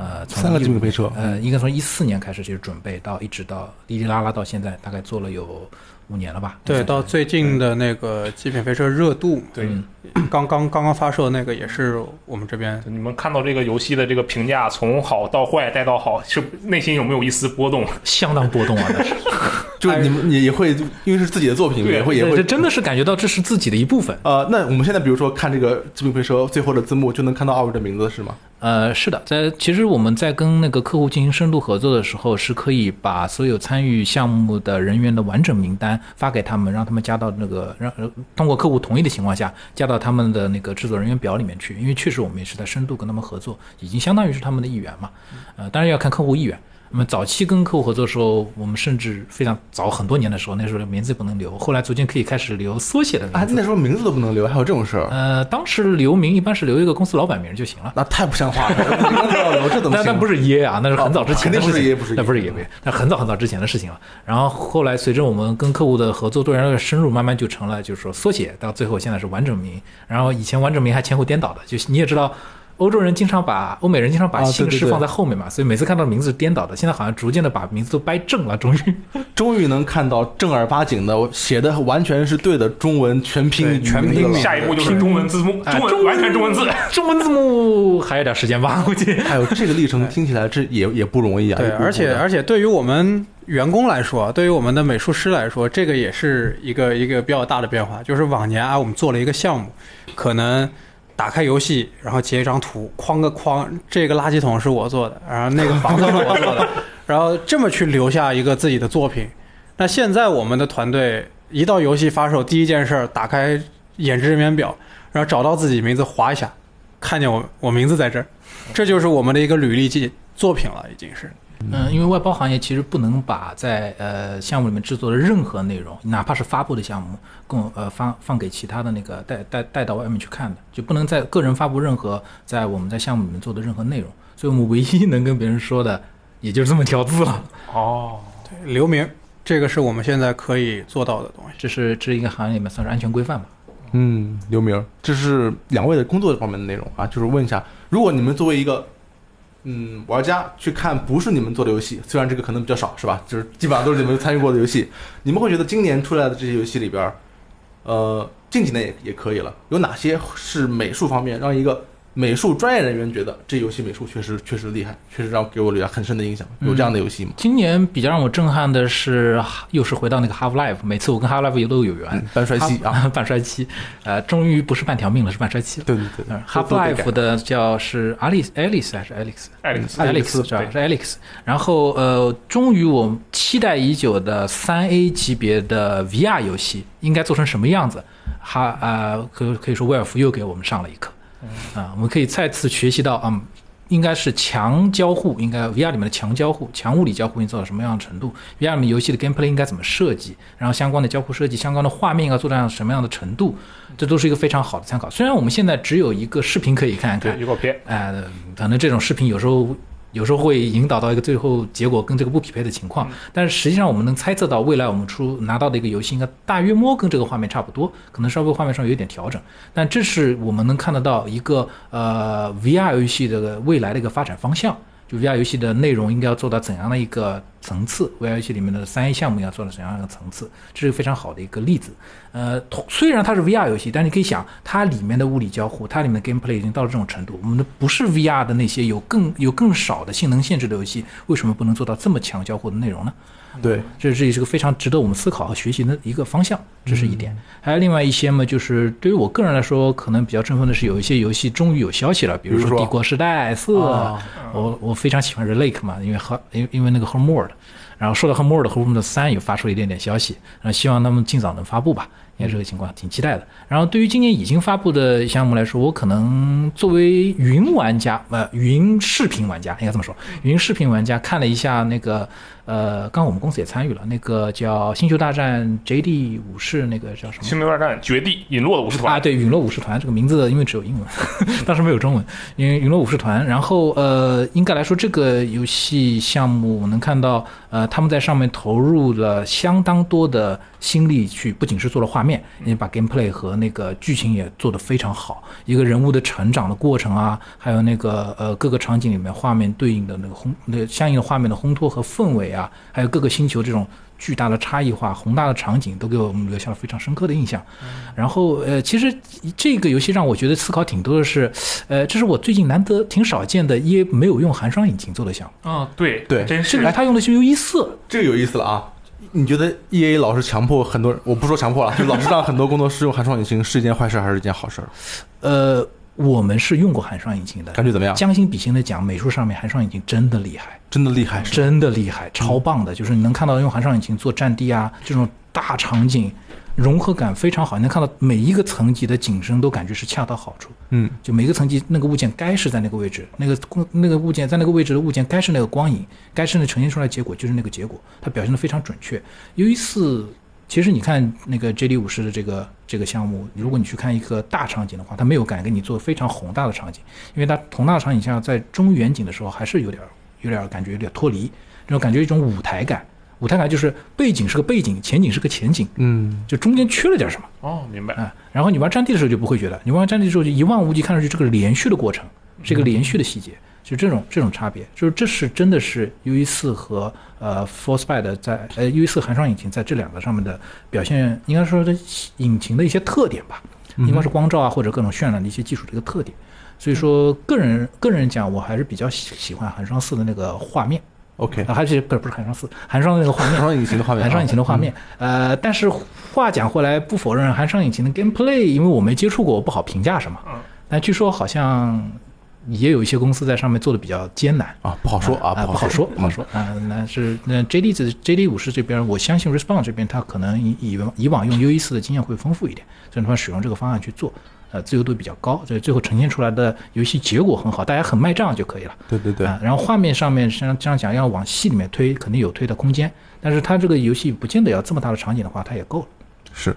呃，从三个一极品飞车呃，应该从一四年开始就是准备到一直到哩哩啦啦到现在，大概做了有五年了吧？对，到最近的那个《极品飞车》热度，对，嗯刚刚刚刚发售的那个也是我们这边你们看到这个游戏的这个评价从好到坏再到好，是内心有没有一丝波动？相当波动啊！那是，就你们也也会因为是自己的作品，对也会也会这这真的是感觉到这是自己的一部分。呃，那我们现在比如说看这个《极品飞车》最后的字幕，就能看到二位的名字是吗？呃，是的，在其实我们在跟那个客户进行深度合作的时候，是可以把所有参与项目的人员的完整名单发给他们，让他们加到那个让通过客户同意的情况下，加到他们的那个制作人员表里面去。因为确实我们也是在深度跟他们合作，已经相当于是他们的一员嘛。呃，当然要看客户意愿。那么早期跟客户合作的时候，我们甚至非常早很多年的时候，那时候名字不能留，后来逐渐可以开始留缩写的啊，名字。那时候名字都不能留，还有这种事儿，呃，当时留名一般是留一个公司老板名就行了。那太不像话了。名字要留，这怎么 行？但但不是 EA 啊，那是很早之前的事情那不是 EA，那很早很早之前的事情了。然后后来随着我们跟客户的合作做越来越深入，慢慢就成了就是说缩写，到最后现在是完整名。然后以前完整名还前后颠倒的，就你也知道。欧洲人经常把欧美人经常把姓氏放在后面嘛，所以每次看到名字是颠倒的。现在好像逐渐的把名字都掰正了，终于 终于能看到正儿八经的写的完全是对的中文全拼全拼下一步就是中文字幕，哎中文完全中文字。中文字幕还有点时间吧，估计。还有这个历程听起来这也也不容易啊。对，而且而且对于我们员工来说，对于我们的美术师来说，这个也是一个一个比较大的变化。就是往年啊，我们做了一个项目，可能打开游戏，然后截一张图，框个框，这个垃圾桶是我做的，然后那个房子是我做的，然后这么去留下一个自己的作品。那现在我们的团队一到游戏发售，第一件事儿打开演职人员表，然后找到自己名字划一下，看见我我名字在这儿，这就是我们的一个履历记作品了，已经是。嗯，因为外包行业其实不能把在呃项目里面制作的任何内容，哪怕是发布的项目，供呃发放给其他的那个带带带到外面去看的，就不能在个人发布任何在我们在项目里面做的任何内容。所以我们唯一能跟别人说的，也就是这么条字了。哦，对留名，这个是我们现在可以做到的东西。这是这一个行业里面算是安全规范吧。嗯，留名，这是两位的工作方面的内容啊，就是问一下，如果你们作为一个嗯玩家去看不是你们做的游戏，虽然这个可能比较少，是吧？就是基本上都是你们参与过的游戏，你们会觉得今年出来的这些游戏里边，呃，近几年也也可以了，有哪些是美术方面让一个美术专业人员觉得这游戏美术确实确实厉害，确实让给我留下很深的印象？有这样的游戏吗？今年比较让我震撼的是，又是回到那个 Half Life，每次我跟 Half Life 都有缘。嗯，半衰期啊，半衰期，呃，终于不是半条命了，是半衰期了。对对对 Half Life 的叫是 Alice Alice 还是 Alex？Alex，Alex 是吧？是 Alex。然后呃，终于我期待已久的三 A 级别的 VR 游戏应该做成什么样子？哈啊，可可以说威尔福又给我们上了一课。啊，我们可以再次学习到，嗯，应该是强交互，应该 VR 里面的强交互、强物理交互应该做到什么样的程度？VR 里面游戏的 gameplay 应该怎么设计？然后相关的交互设计、相关的画面应该做到什么样的程度？这都是一个非常好的参考。虽然我们现在只有一个视频可以看看对，，预告片，哎、可能这种视频有时候有时候会引导到一个最后结果跟这个不匹配的情况，但是实际上我们能猜测到未来我们出拿到的一个游戏应该大约摸跟这个画面差不多，可能稍微画面上有一点调整，但这是我们能看得到一个呃 VR 游戏的未来的一个发展方向。就 VR 游戏的内容应该要做到怎样的一个层次？VR 游戏里面的三 A 项目要做到怎样的一个层次？这是非常好的一个例子。呃，虽然它是 VR 游戏，但你可以想，它里面的物理交互，它里面的 gameplay 已经到了这种程度。我们的不是 VR 的那些有更有更少的性能限制的游戏，为什么不能做到这么强交互的内容呢？对，这是也是个非常值得我们思考和学习的一个方向，这是一点。还有另外一些嘛，就是对于我个人来说，可能比较振奋的是有一些游戏终于有消息了，比如说《帝国时代四》我我非常喜欢 Relake 嘛，因为和因为因为那个 Homeworld，然后说到 Homeworld 和 Homeworld 三也发出了一点点消息，然后希望他们尽早能发布吧。应该这个情况挺期待的。然后对于今年已经发布的项目来说，我可能作为云玩家，呃，云视频玩家应该这么说，云视频玩家看了一下那个，呃，刚刚我们公司也参与了，那个叫《星球大战》JD 武士，那个叫什么？星球大战绝地陨落的武士团啊，对，陨落武士团这个名字因为只有英文，当时没有中文，因为陨落武士团。然后呃，应该来说这个游戏项目我能看到，呃，他们在上面投入了相当多的心力去，不仅是做了画面，也把 gameplay 和那个剧情也做得非常好，一个人物的成长的过程啊，还有那个呃各个场景里面画面对应的那个烘那个相应的画面的烘托和氛围啊，还有各个星球这种。巨大的差异化、宏大的场景都给我们留下了非常深刻的印象。然后，呃，其实这个游戏让我觉得思考挺多的是，呃，这是我最近难得挺少见的，EA 没有用寒霜引擎做的项目。啊，对对真是。哎，他用的是 U 一四，这个有意思了啊！你觉得 EA 老是强迫很多人，我不说强迫了，就老是让很多工作室用寒霜引擎是一件坏事还是一件好事？呃，我们是用过寒霜引擎的，感觉怎么样？将心比心的讲，美术上面寒霜引擎真的厉害。真的厉害，真的厉害，超棒的！就是你能看到用寒霜引擎做战地啊，这种大场景融合感非常好。你能看到每一个层级的景深都感觉是恰到好处。嗯，就每个层级那个物件该是在那个位置，那个那个物件在那个位置的物件该是那个光影，该是那呈现出来结果就是那个结果，它表现的非常准确。由于四，其实你看那个 J D 五十的这个这个项目，如果你去看一个大场景的话，它没有敢给你做非常宏大的场景，因为它宏大的场景下在中远景的时候还是有点。有点感觉有点脱离，这种感觉一种舞台感，舞台感就是背景是个背景，前景是个前景，嗯，就中间缺了点什么。哦，明白。啊，然后你玩战地的时候就不会觉得，你玩战地的时候就一望无际，看上去这个连续的过程，是一个连续的细节，就这种这种差别，就是这是真的是 U E 四和呃 Force b y 的在呃 U E 四寒霜引擎在这两个上面的表现，应该说的引擎的一些特点吧，应该是光照啊或者各种渲染的一些技术的一个特点。所以说，个人个人讲，我还是比较喜喜欢寒霜四的那个画面。OK，还是不是不是寒霜四，寒霜的那个画面，寒霜引擎的画面，寒霜引擎的画面。呃，但是话讲回来，不否认寒霜引擎的 gameplay，因为我没接触过，我不好评价什么。嗯。但据说好像也有一些公司在上面做的比较艰难啊，不好说啊，不好说，不好说啊。那是那 JD 这 JD 武士这边，我相信 Respawn 这边他可能以以以往用 U 一四的经验会丰富一点，所以他们使用这个方案去做。呃，自由度比较高，所以最后呈现出来的游戏结果很好，大家很卖账就可以了。对对对。然后画面上面像这样讲，要往细里面推，肯定有推的空间。但是它这个游戏不见得要这么大的场景的话，它也够了。是。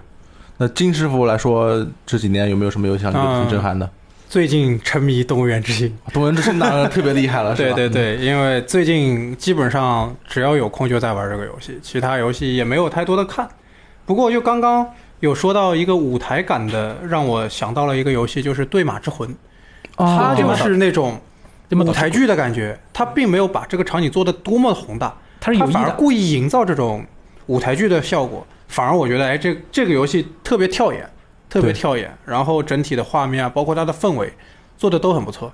那金师傅来说，这几年有没有什么游戏让你觉得挺震撼的？最近沉迷《动物园之星》，《动物园之星》当然特别厉害了，对对对，因为最近基本上只要有空就在玩这个游戏，其他游戏也没有太多的看。不过就刚刚。有说到一个舞台感的，让我想到了一个游戏，就是《对马之魂》，它就是那种舞台剧的感觉，它并没有把这个场景做的多么宏大，它是反而故意营造这种舞台剧的效果，反而我觉得，哎，这这个游戏特别跳眼，特别跳眼，然后整体的画面啊，包括它的氛围，做的都很不错。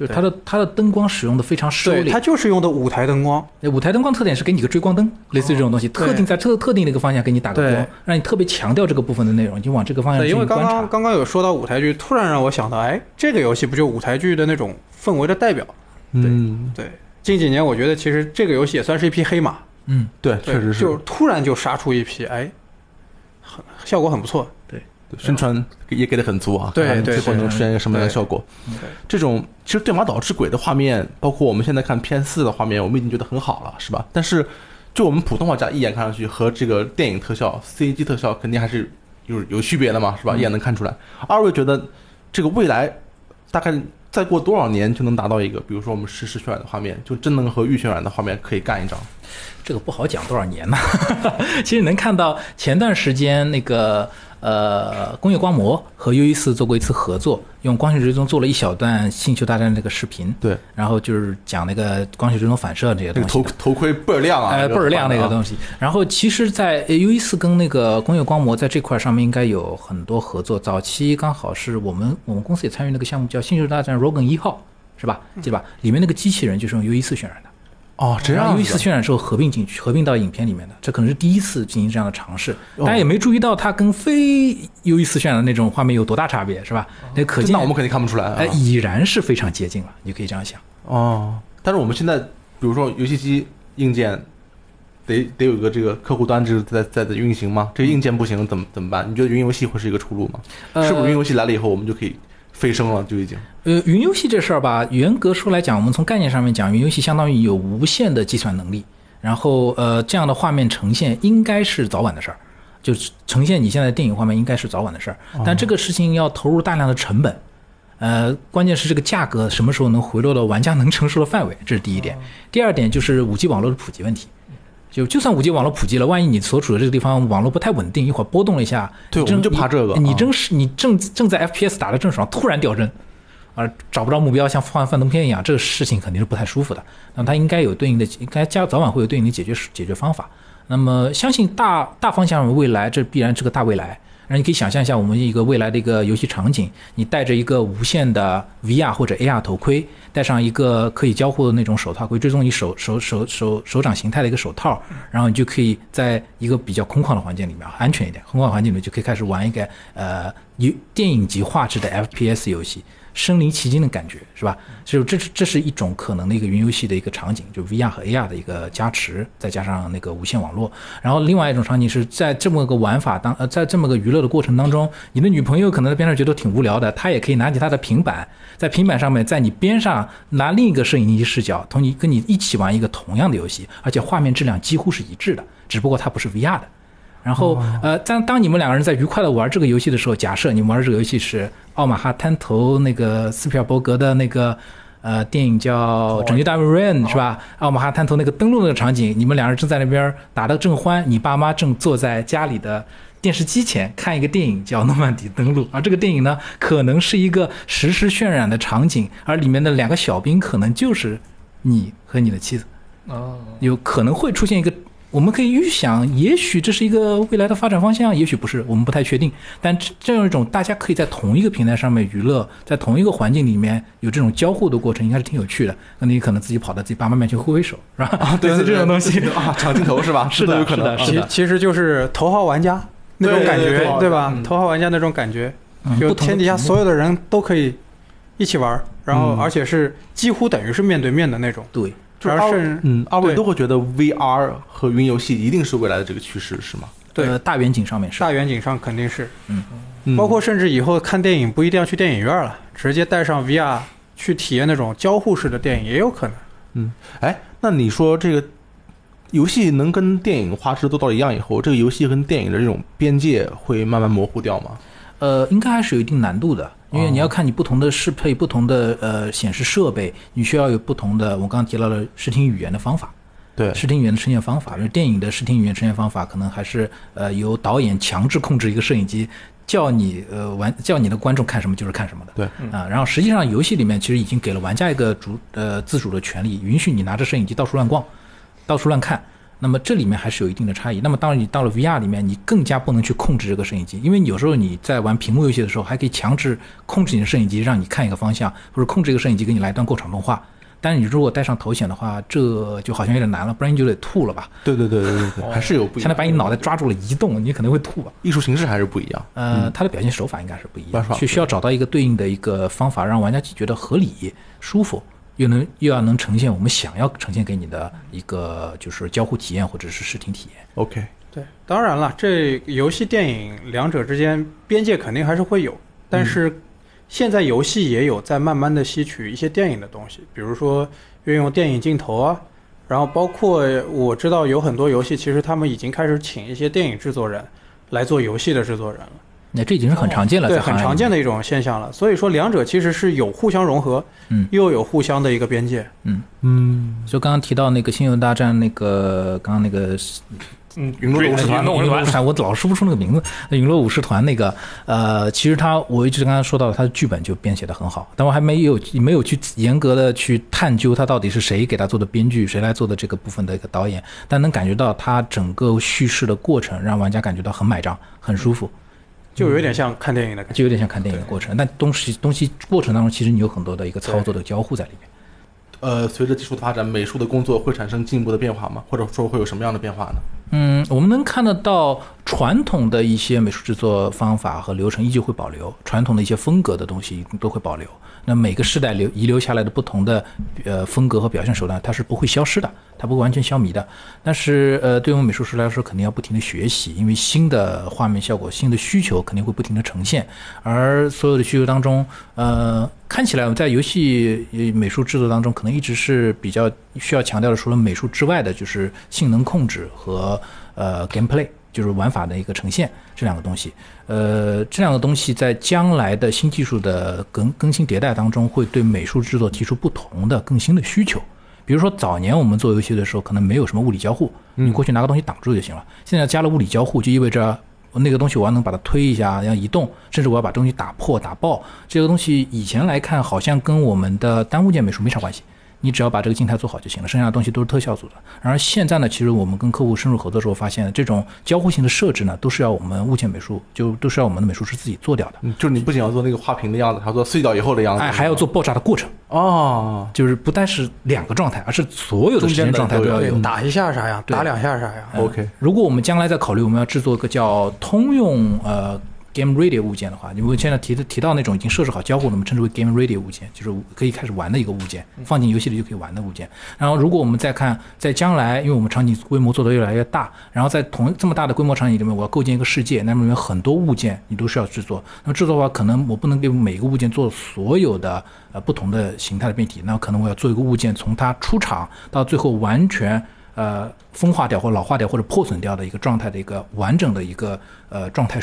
就是它的它的灯光使用的非常收敛，它就是用的舞台灯光。舞台灯光特点是给你个追光灯，类似于这种东西，特定在特特定的一个方向给你打个光，让你特别强调这个部分的内容，就往这个方向去因为刚刚刚刚有说到舞台剧，突然让我想到，哎，这个游戏不就舞台剧的那种氛围的代表？嗯，对。近几年我觉得其实这个游戏也算是一匹黑马。嗯，对，确实是。就突然就杀出一匹，哎，很效果很不错。对。宣传也给的很足啊，对最后能出现一个什么样的效果？这种其实对马岛之鬼的画面，包括我们现在看 PS 四的画面，我们已经觉得很好了，是吧？但是就我们普通玩家一眼看上去和这个电影特效、CG 特效肯定还是有有区别的嘛，是吧？一眼能看出来。二位觉得这个未来大概再过多少年就能达到一个，比如说我们实时渲染的画面，就真能和预渲染的画面可以干一张？这个不好讲多少年呢？其实能看到前段时间那个。呃，工业光魔和 U E 四做过一次合作，用光学追踪做了一小段《星球大战》这个视频。对，然后就是讲那个光学追踪反射这些东西。头头盔倍儿亮啊！哎，倍儿亮那个东西。然后其实，在 U E 四跟那个工业光魔在这块上面应该有很多合作。早期刚好是我们我们公司也参与那个项目，叫《星球大战 Rogan 一号》，是吧？对吧？里面那个机器人就是用 U E 四渲染的。哦，这样子然后 U 四渲染之后合并进去，合并到影片里面的，这可能是第一次进行这样的尝试。哦大家也没注意到它跟非 U 四渲染的那种画面有多大差别，是吧？那可见那我们肯定看不出来啊。哎，已然是非常接近了，你可以这样想。哦，但是我们现在，比如说游戏机硬件，得得有一个这个客户端就是在在在运行吗？这个硬件不行怎么怎么办？你觉得云游戏会是一个出路吗？是不是云游戏来了以后，我们就可以飞升了？就已经呃，云游戏这事儿吧，严格说来讲，我们从概念上面讲，云游戏相当于有无限的计算能力，然后呃，这样的画面呈现应该是早晚的事儿，就是呈现你现在的电影画面应该是早晚的事儿，但这个事情要投入大量的成本。呃，关键是这个价格什么时候能回落到玩家能承受的范围，这是第一点。第二点就是五 G 网络的普及问题。就就算五 G 网络普及了，万一你所处的这个地方网络不太稳定，一会儿波动了一下，对我们就怕这个啊你真是你正正在 FPS 打的正爽，突然掉帧，啊，找不着目标，像放幻灯片一样，这个事情肯定是不太舒服的。那么它应该有对应的，应该加早晚会有对应的解决解决方法。那么相信大大方向未来，这必然是个大未来。然后你可以想象一下，我们一个未来的一个游戏场景，你戴着一个无线的 VR 或者 AR 头盔，戴上一个可以交互的那种手套，可以追踪你手手手手手掌形态的一个手套，然后你就可以在一个比较空旷的环境里面，安全一点，空旷环境里面就可以开始玩一个呃有电影级画质的 FPS 游戏。身临其境的感觉是吧？就这是这是一种可能的一个云游戏的一个场景，就 VR 和 AR 的一个加持，再加上那个无线网络。然后另外一种场景是在这么个玩法当呃，在这么个娱乐的过程当中，你的女朋友可能在边上觉得挺无聊的，她也可以拿起她的平板，在平板上面在你边上拿另一个摄影机视角，同你跟你一起玩一个同样的游戏，而且画面质量几乎是一致的，只不过它不是 VR 的。然后，呃，当当你们两个人在愉快的玩这个游戏的时候，假设你们玩这个游戏是奥马哈滩头那个斯皮尔伯格的那个呃电影叫《拯救大兵瑞恩》是吧？奥马哈滩头那个登陆那个场景，你们两人正在那边打得正欢，你爸妈正坐在家里的电视机前看一个电影叫《诺曼底登陆》，而这个电影呢，可能是一个实时渲染的场景，而里面的两个小兵可能就是你和你的妻子。哦，有可能会出现一个，我们可以预想，也许这是一个未来的发展方向，也许不是，我们不太确定。但这这样一种大家可以在同一个平台上面娱乐，在同一个环境里面有这种交互的过程，应该是挺有趣的。那你可能自己跑到自己爸妈面前挥挥手，是吧？啊，对这种东西。啊，抢镜头是吧？是的有可能。是的啊其其实就是头号玩家那种感觉，对吧？嗯头号玩家那种感觉，就天底下所有的人都可以一起玩，然后嗯而且是几乎等于是面对面的那种，对，就是二然后甚至嗯，二位都会觉得 VR 和云游戏一定是未来的这个趋势，是吗？对。呃，大远景上面是。大远景上肯定是，嗯。包括甚至以后看电影不一定要去电影院了，直接带上 VR 去体验那种交互式的电影也有可能。嗯。哎，那你说这个游戏能跟电影画质做到一样以后，这个游戏跟电影的这种边界会慢慢模糊掉吗？呃，应该还是有一定难度的，因为哦你要看你不同的适配、不同的呃显示设备，你需要有不同的，我刚刚提到了视听语言的方法。对，视听语言的呈现方法，因为电影的视听语言呈现方法可能还是呃由导演强制控制一个摄影机，叫你呃玩叫你的观众看什么就是看什么的。对啊、然后实际上游戏里面其实已经给了玩家一个主呃自主的权利，允许你拿着摄影机到处乱逛，到处乱看。那么这里面还是有一定的差异。那么当然你到了 VR 里面，你更加不能去控制这个摄影机，因为有时候你在玩屏幕游戏的时候，还可以强制控制你的摄影机，让你看一个方向，或者控制一个摄影机给你来一段过场动画。但是你如果戴上头显的话，这就好像有点难了，不然你就得吐了吧？对对对对对对，还是有不一样。相当于把你脑袋抓住了移动，你可能会吐吧？艺术形式还是不一样。呃，它的表现手法应该是不一样去需要找到一个对应的一个方法，让玩家觉得合理、舒服，又能又要能呈现我们想要呈现给你的一个就是交互体验或者是视听体验。OK，对，当然了，这游戏、电影两者之间边界肯定还是会有，但是现在游戏也有在慢慢的吸取一些电影的东西，比如说运用电影镜头啊，然后包括我知道有很多游戏，其实他们已经开始请一些电影制作人来做游戏的制作人了，那这已经是很常见了，对，很。常见的一种现象了。所以说两者其实是有互相融合，嗯又有互相的一个边界。嗯嗯，就刚刚提到那个《星球大战》那个，刚刚那个嗯，云落武士团武士团，我老说不出那个名字。那陨落武士团那个，呃，其实他我一直刚刚说到，他的剧本就编写的很好，但我还没有没有去严格的去探究他到底是谁给他做的编剧，谁来做的这个部分的一个导演，但能感觉到他整个叙事的过程让玩家感觉到很买账，很舒服，就有点像看电影的感觉。就有点像看电影的过程。但东西东西过程当中，其实你有很多的一个操作的交互在里面。呃，随着技术的发展，美术的工作会产生进一步的变化吗？或者说会有什么样的变化呢？嗯，我们能看得到传统的一些美术制作方法和流程依旧会保留，传统的一些风格的东西都会保留。那每个时代留遗留下来的不同的呃风格和表现手段，它是不会消失的，它不会完全消弭的。但是呃，对我们美术师来说，肯定要不停的学习，因为新的画面效果、新的需求肯定会不停的呈现。而所有的需求当中，呃，看起来我们在游戏美术制作当中，可能一直是比较需要强调的，除了美术之外的，就是性能控制和呃 gameplay。就是玩法的一个呈现，这两个东西，呃，这两个东西在将来的新技术的更更新迭代当中，会对美术制作提出不同的更新的需求。比如说早年我们做游戏的时候，可能没有什么物理交互，你过去拿个东西挡住就行了。现在加了物理交互，就意味着那个东西我要能把它推一下，要移动，甚至我要把东西打破、打爆。这个东西以前来看，好像跟我们的单物件美术没啥关系。你只要把这个静态做好就行了，剩下的东西都是特效组的。然而现在呢，其实我们跟客户深入合作时候，发现这种交互性的设置呢，都是要我们物件美术，就都是要我们的美术师自己做掉的。嗯，就是你不仅要做那个画屏的样子，还要做碎掉以后的样子，哎，还要做爆炸的过程。哦，就是不但是两个状态，而是所有的时间状态都要有。打一下啥呀？打两下啥呀？OK。如果我们将来再考虑我们要制作一个叫通用呃。Game Ready 物件的话，你们现在提的提到那种已经设置好交互，我们称之为 Game Ready 物件，就是可以开始玩的一个物件，放进游戏里就可以玩的物件。然后，如果我们再看，在将来，因为我们场景规模做得越来越大，然后在同这么大的规模场景里面，我要构建一个世界，那么里面很多物件你都需要制作。那么制作的话，可能我不能给每个物件做所有的呃不同的形态的变体，那可能我要做一个物件，从它出厂到最后完全呃风化掉或老化掉或者破损掉的一个状态的一个完整的一个呃状态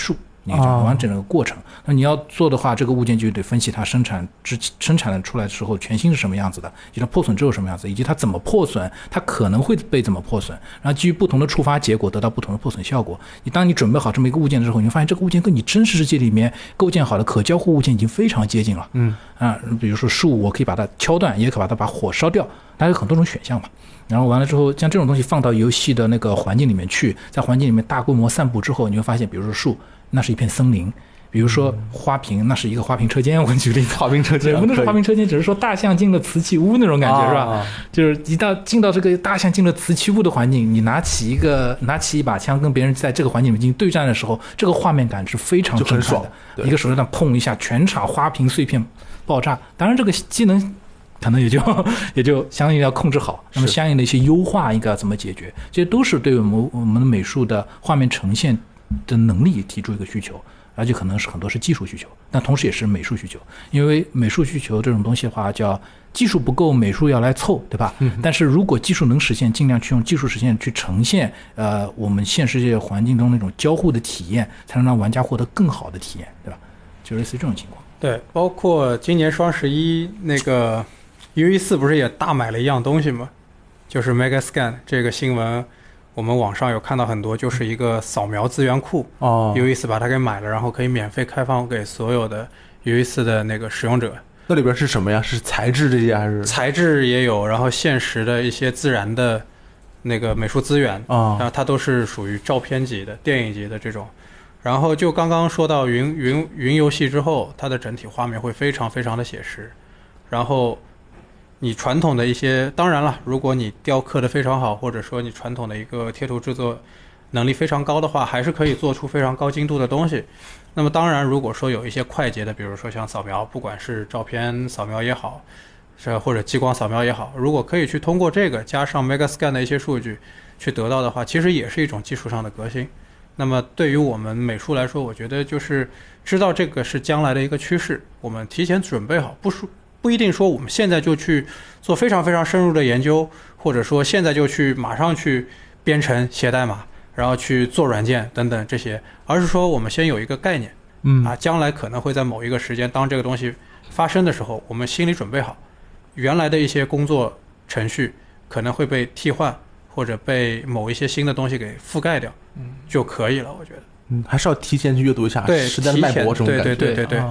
完整的过程，那你要做的话，这个物件就得分析它生产之生产的出来之后全新是什么样子的，以及它破损之后什么样子，以及它怎么破损，它可能会被怎么破损，然后基于不同的触发结果得到不同的破损效果。你当你准备好这么一个物件之后，你会发现这个物件跟你真实世界里面构建好的可交互物件已经非常接近了。嗯啊，比如说树，我可以把它敲断，也可以把它把火烧掉，它有很多种选项嘛。然后完了之后，将这种东西放到游戏的那个环境里面去，在环境里面大规模散布之后，你会发现，比如说树。那是一片森林，比如说花瓶，那是一个花瓶车间。我举例，花瓶车间，不能是花瓶车间，只是说大象进了瓷器屋那种感觉，是吧？就是一到进到这个大象进了瓷器屋的环境，你拿起一个拿起一把枪，跟别人在这个环境里面进行对战的时候，这个画面感是非常震撼的。一个手榴弹砰一下，全场花瓶碎片爆炸。当然，这个技能可能也就 也就相应要控制好。那么，相应的一些优化应该要怎么解决？这些都是对我们我们的美术的画面呈现。的能力提出一个需求，而且可能是很多是技术需求，但同时也是美术需求。因为美术需求这种东西的话，叫技术不够，美术要来凑，对吧？嗯。但是如果技术能实现，尽量去用技术实现去呈现，呃，我们现实世界环境中那种交互的体验，才能让玩家获得更好的体验，对吧？就类似于这种情况。对，包括今年双十一那个 U E 四不是也大买了一样东西吗？就是 Mega Scan 这个新闻。我们网上有看到很多，就是一个扫描资源库哦，有意思把它给买了，然后可以免费开放给所有的有意思的那个使用者。那里边是什么呀？是材质这些还是？材质也有，然后现实的一些自然的那个美术资源啊，然后它都是属于照片级的、电影级的这种。然后就刚刚说到云云云游戏之后，它的整体画面会非常非常的写实，然后。你传统的一些，当然了，如果你雕刻的非常好，或者说你传统的一个贴图制作能力非常高的话，还是可以做出非常高精度的东西。那么当然，如果说有一些快捷的，比如说像扫描，不管是照片扫描也好，是或者激光扫描也好，如果可以去通过这个加上 Mega Scan 的一些数据去得到的话，其实也是一种技术上的革新。那么对于我们美术来说，我觉得就是知道这个是将来的一个趋势，我们提前准备好，不输。不一定说我们现在就去做非常非常深入的研究，或者说现在就去马上去编程写代码，然后去做软件等等这些，而是说我们先有一个概念，嗯啊，将来可能会在某一个时间，当这个东西发生的时候，我们心里准备好，原来的一些工作程序可能会被替换，或者被某一些新的东西给覆盖掉，嗯，就可以了。我觉得，嗯，还是要提前去阅读一下时代的脉搏，这种感觉，对对对对对。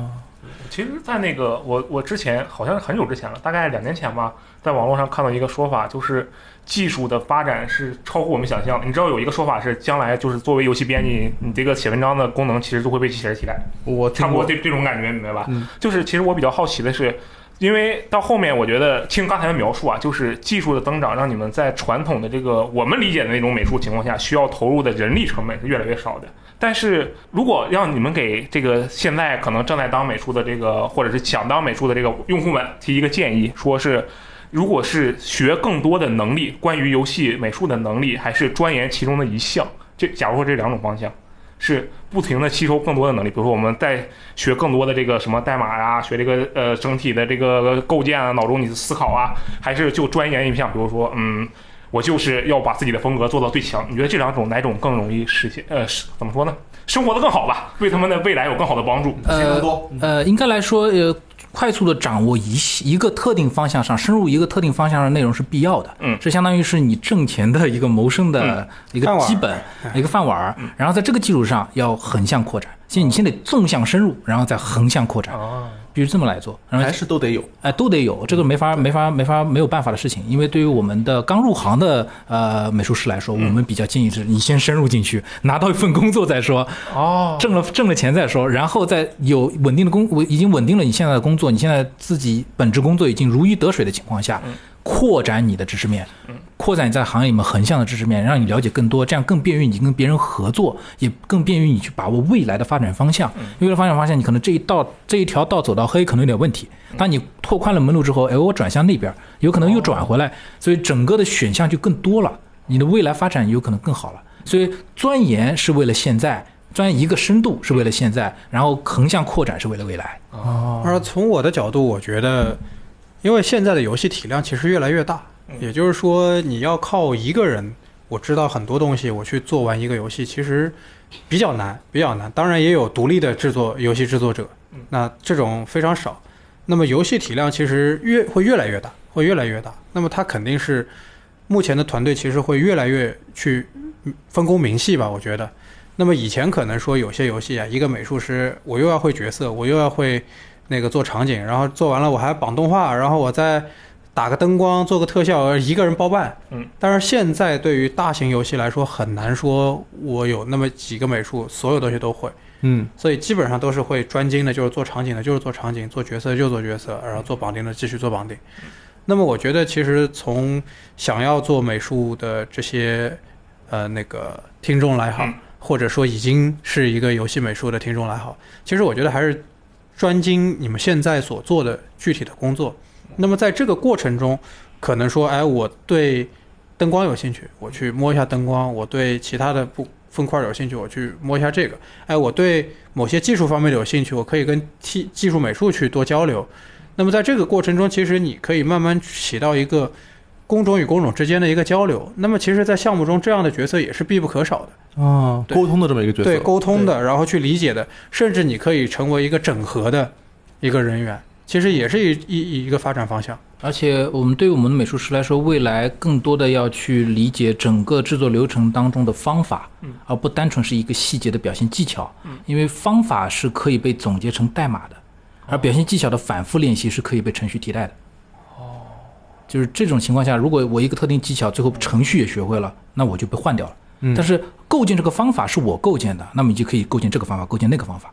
其实，在那个我我之前好像很久之前了，大概两年前吧，在网络上看到一个说法，就是技术的发展是超乎我们想象。你知道有一个说法是，将来就是作为游戏编辑，你这个写文章的功能其实都会被机器人替代。我差不多这这种感觉，明白吧？就是其实我比较好奇的是，因为到后面，我觉得听刚才的描述啊，就是技术的增长让你们在传统的这个我们理解的那种美术情况下，需要投入的人力成本是越来越少的。但是如果让你们给这个现在可能正在当美术的这个，或者是想当美术的这个用户们提一个建议，说是，如果是学更多的能力，关于游戏美术的能力，还是钻研其中的一项，这假如说这两种方向。是不停的吸收更多的能力，比如说我们在学更多的这个什么代码呀，学这个呃整体的这个构建啊，脑中你的思考啊，还是就钻研一项，比如说嗯，我就是要把自己的风格做到最强。你觉得这两种哪种更容易实现？呃，怎么说呢？生活的更好吧，为他们的未来有更好的帮助。呃呃，应该来说呃。快速的掌握一一个特定方向上，深入一个特定方向的内容是必要的。嗯，这相当于是你挣钱的一个谋生的一个基本，一个饭碗儿。然后在这个基础上要横向扩展，现在你先得纵向深入，然后再横向扩展。哦。必须这么来做，还是都得有，哎，都得有，这个没法没法没法没有办法的事情。因为对于我们的刚入行的呃美术师来说，我们比较建议是，你先深入进去，拿到一份工作再说，哦，挣了挣了钱再说，然后再有稳定的工，我已经稳定了你现在的工作，你现在自己本职工作已经如鱼得水的情况下。扩展你的知识面，扩展你在行业里面横向的知识面，让你了解更多，这样更便于你跟别人合作，也更便于你去把握未来的发展方向。因为发展方向，你可能这一道这一条道走到黑可能有点问题，当你拓宽了门路之后，哎，我转向那边，有可能又转回来，所以整个的选项就更多了，你的未来发展有可能更好了。所以钻研是为了现在，钻研一个深度是为了现在，然后横向扩展是为了未来。哦，而从我的角度，我觉得。因为现在的游戏体量其实越来越大，也就是说，你要靠一个人，我知道很多东西，我去做完一个游戏，其实比较难，比较难。当然也有独立的制作游戏制作者，那这种非常少。那么游戏体量其实越会越来越大，会越来越大。那么它肯定是目前的团队其实会越来越去分工明细吧？我觉得。那么以前可能说有些游戏啊，一个美术师，我又要会角色，我又要会。那个做场景，然后做完了我还绑动画，然后我再打个灯光，做个特效，一个人包办。嗯，但是现在对于大型游戏来说，很难说我有那么几个美术，所有东西都会。嗯，所以基本上都是会专精的，就是做场景的，就是做场景；做角色就做角色，然后做绑定的继续做绑定。那么我觉得，其实从想要做美术的这些呃那个听众来好，或者说已经是一个游戏美术的听众来好，其实我觉得还是。专精你们现在所做的具体的工作，那么在这个过程中，可能说，哎，我对灯光有兴趣，我去摸一下灯光；我对其他的部分块有兴趣，我去摸一下这个。哎，我对某些技术方面的有兴趣，我可以跟技技术美术去多交流。那么在这个过程中，其实你可以慢慢起到一个。工种与工种之间的一个交流，那么其实，在项目中这样的角色也是必不可少的。啊，沟通的这么一个角色，对沟通的，然后去理解的，甚至你可以成为一个整合的一个人员，其实也是一一一个发展方向。而且，我们对于我们的美术师来说，未来更多的要去理解整个制作流程当中的方法，而不单纯是一个细节的表现技巧，因为方法是可以被总结成代码的，而表现技巧的反复练习是可以被程序替代的。就是这种情况下，如果我一个特定技巧最后程序也学会了，那我就被换掉了。但是构建这个方法是我构建的，那么你就可以构建这个方法，构建那个方法。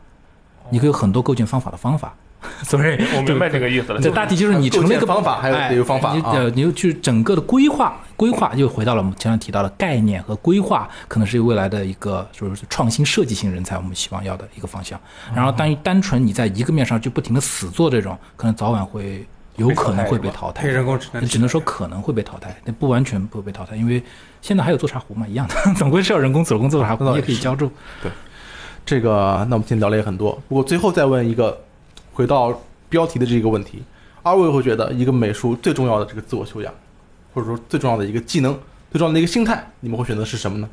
你可以有很多构建方法的方法。所以，我明白这个意思了。这大体就是你成了一个方法，还有一个方法啊。你就去整个的规划，规划又回到了我们前面提到的概念和规划，可能是未来的一个就是创新设计型人才，我们希望要的一个方向。然后，单单纯你在一个面上就不停的死做这种，可能早晚会。有可能会被淘汰，人工智能只能说可能会被淘汰，但不完全不会被淘汰，因为现在还有做茶壶嘛，一样的，总归是要人工手工做茶壶，也可以浇筑。对，这个那我们今天聊了也很多，不过最后再问一个，回到标题的这个问题，二位会觉得一个美术最重要的这个自我修养，或者说最重要的一个技能，最重要的一个心态，你们会选择是什么呢？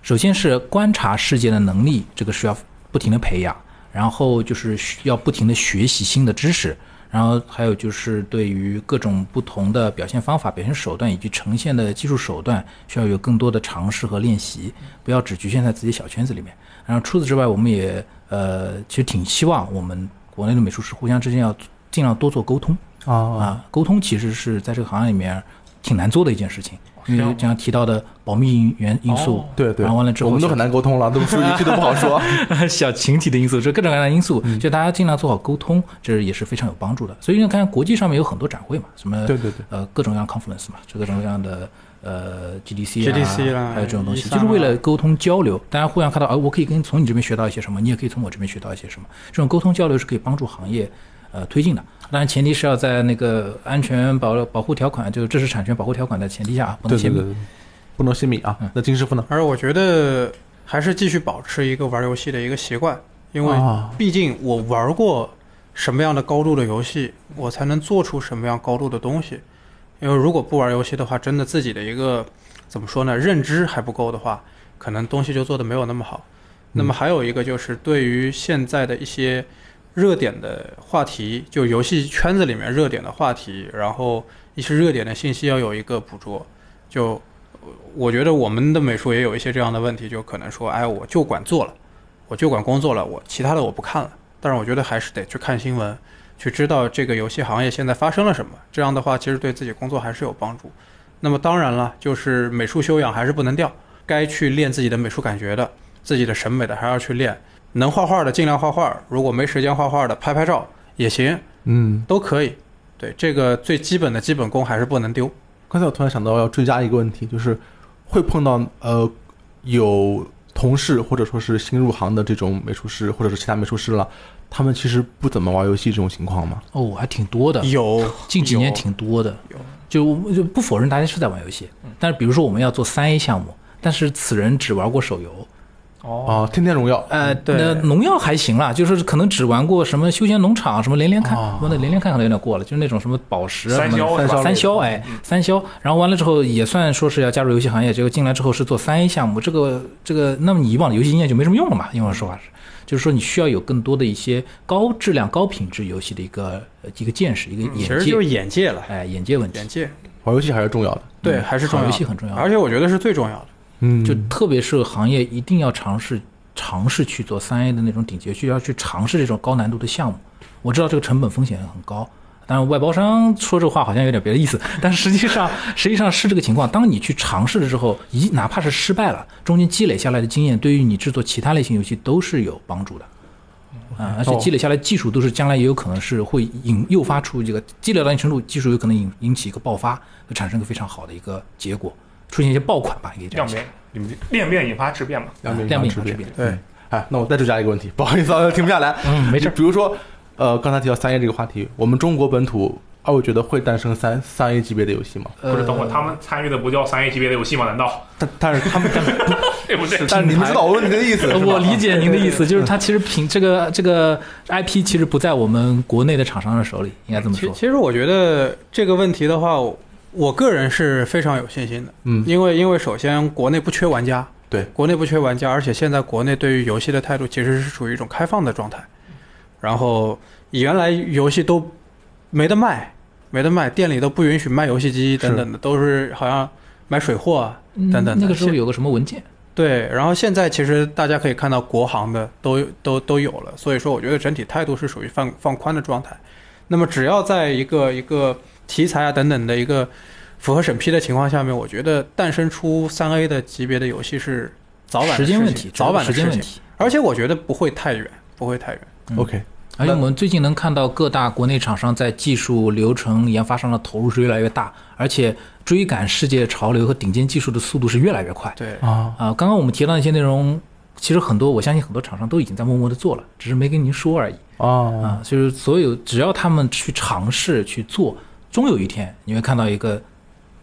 首先是观察世界的能力，这个需要不停的培养，然后就是需要不停的学习新的知识。然后还有就是对于各种不同的表现方法、表现手段以及呈现的技术手段，需要有更多的尝试和练习，不要只局限在自己小圈子里面。然后除此之外，我们也呃，其实挺希望我们国内的美术师互相之间要尽量多做沟通。啊啊，沟通其实是在这个行业里面挺难做的一件事情，因为这样提到的保密原因素，对对，然后完了之后我们都很难沟通了，都说一句都不好说。小群体的因素，这各种各样的因素，就大家尽量做好沟通，这也是非常有帮助的。所以你看，国际上面有很多展会嘛，什么对对对，呃，各种各样 conference 嘛，就各种各样的呃 GDC 啊，啦，还有这种东西，就是为了沟通交流，大家互相看到，啊，我可以跟从你这边学到一些什么，你也可以从我这边学到一些什么，这种沟通交流是可以帮助行业呃推进的。当然，前提是要在那个安全保保护条款，就是知识产权保护条款的前提下啊，不能泄密，不能泄密啊。那金师傅呢？而我觉得还是继续保持一个玩游戏的一个习惯，因为毕竟我玩过什么样的高度的游戏，我才能做出什么样高度的东西。因为如果不玩游戏的话，真的自己的一个怎么说呢？认知还不够的话，可能东西就做的没有那么好。那么还有一个就是对于现在的一些。热点的话题，就游戏圈子里面热点的话题，然后一些热点的信息要有一个捕捉。就我觉得我们的美术也有一些这样的问题，就可能说，哎，我就管做了，我就管工作了，我其他的我不看了。但是我觉得还是得去看新闻，去知道这个游戏行业现在发生了什么。这样的话，其实对自己工作还是有帮助。那么当然了，就是美术修养还是不能掉，该去练自己的美术感觉的，自己的审美的还要去练。能画画的尽量画画，如果没时间画画的，拍拍照也行，嗯，都可以。对，这个最基本的基本功还是不能丢。刚才我突然想到要追加一个问题，就是会碰到呃有同事或者说是新入行的这种美术师或者是其他美术师了，他们其实不怎么玩游戏这种情况吗？哦，还挺多的，有近几年挺多的，有就就不否认大家是在玩游戏，但是比如说我们要做三 A 项目，但是此人只玩过手游。哦，天天荣耀，呃，那农药还行啦，就是可能只玩过什么休闲农场，什么连连看，什么那连连看可能有点过了，就是那种什么宝石三消三消，哎，三消，然后完了之后也算说是要加入游戏行业，结果进来之后是做三 A 项目，这个这个，那么你以往的游戏经验就没什么用了嘛？因为说话是，就是说你需要有更多的一些高质量、高品质游戏的一个一个见识，一个眼界，其实就是眼界了，哎，眼界问题，眼界，玩游戏还是重要的，对，还是重要，游戏很重要，而且我觉得是最重要的，嗯，就特别是行业一定要尝试。尝试去做三 A 的那种顶级，需要去尝试这种高难度的项目。我知道这个成本风险很高，但是外包商说这话好像有点别的意思。但实际上，实际上是这个情况。当你去尝试了之后，一哪怕是失败了，中间积累下来的经验，对于你制作其他类型游戏都是有帮助的。啊，而且积累下来技术都是将来也有可能是会引诱发出这个积累到一定程度，技术有可能引引起一个爆发，会产生一个非常好的一个结果，出现一些爆款吧，可以这样讲。你们量变引发质变嘛？量变引发质变。对，哎，那我再追加一个问题，不好意思啊，停不下来。嗯，没事。比如说，呃，刚才提到三 A 这个话题，我们中国本土，二位觉得会诞生三三 A 级别的游戏吗？不是，等会他们参与的不叫三 A 级别的游戏吗？难道？但但是他们，对不对？但是你们知道我问你的意思？我理解您的意思，就是他其实凭这个这个 IP 其实不在我们国内的厂商的手里，应该这么说。其实我觉得这个问题的话，我个人是非常有信心的。嗯，因为因为首先国内不缺玩家。对，国内不缺玩家，而且现在国内对于游戏的态度其实是处于一种开放的状态。然后原来游戏都没得卖，没得卖，店里都不允许卖游戏机等等的，都是好像买水货啊等等。那个时候有个什么文件？对，然后现在其实大家可以看到国行的都都都有了，所以说我觉得整体态度是属于放放宽的状态。那么只要在一个一个题材啊等等的一个。符合审批的情况下面，我觉得诞生出三 A 的级别的游戏是早晚时间问题，早晚时间问题。而且我觉得不会太远，不会太远。OK。而且我们最近能看到各大国内厂商在技术流程研发上的投入是越来越大，而且追赶世界潮流和顶尖技术的速度是越来越快。对啊啊！刚刚我们提到那些内容，其实很多我相信很多厂商都已经在默默的做了，只是没跟您说而已。啊啊！就是所有只要他们去尝试去做，终有一天你会看到一个。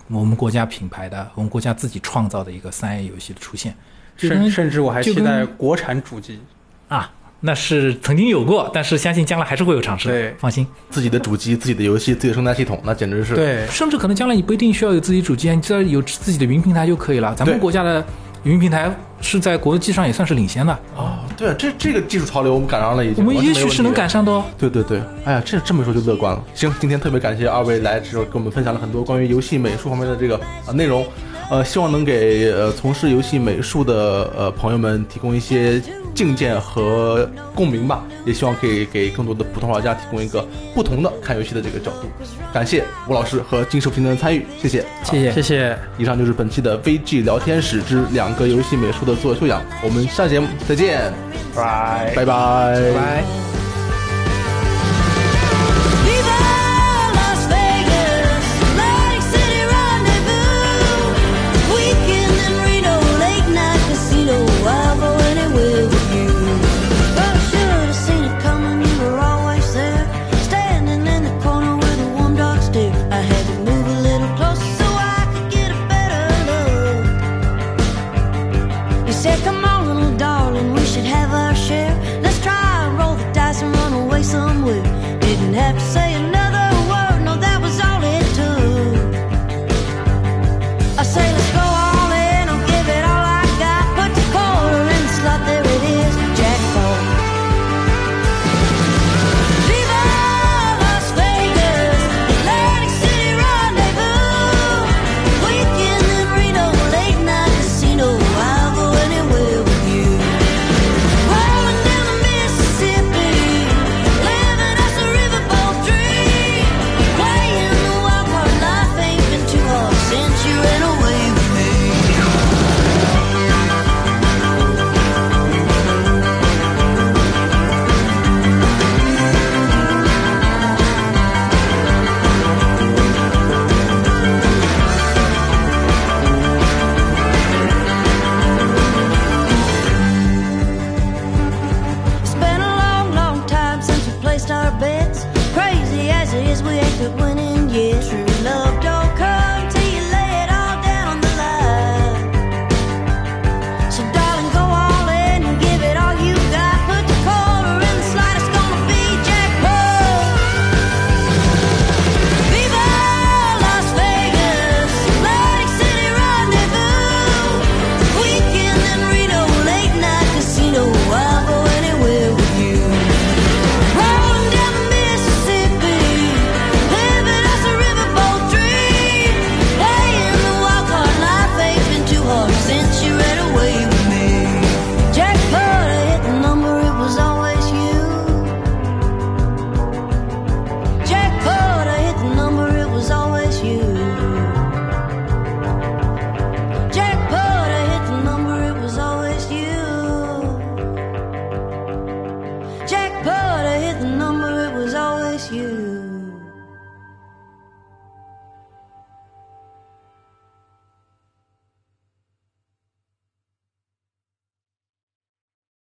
我们国家品牌的，我们国家自己创造的一个三 A 游戏的出现，甚甚至我还期待国产主机啊，那是曾经有过，但是相信将来还是会有尝试。对，放心，自己的主机、自己的游戏、自己的生态系统，那简直是对，甚至可能将来你不一定需要有自己主机，你只要有自己的云平台就可以了。咱们国家的。云平台是在国际上也算是领先的哦，对啊，这这个技术潮流我们赶上了，已经我们也许是能赶上的哦。对对对，哎呀，这这么说就乐观了。行，今天特别感谢二位来之后跟我们分享了很多关于游戏美术方面的这个啊内容。呃，希望能给呃从事游戏美术的呃朋友们提供一些境界和共鸣吧，也希望可以给更多的普通玩家提供一个不同的看游戏的这个角度。感谢吴老师和金寿平的参与，谢谢，谢谢，谢谢。以上就是本期的 VG 聊天室之两个游戏美术的自我修养，我们下节目再见，拜拜拜拜。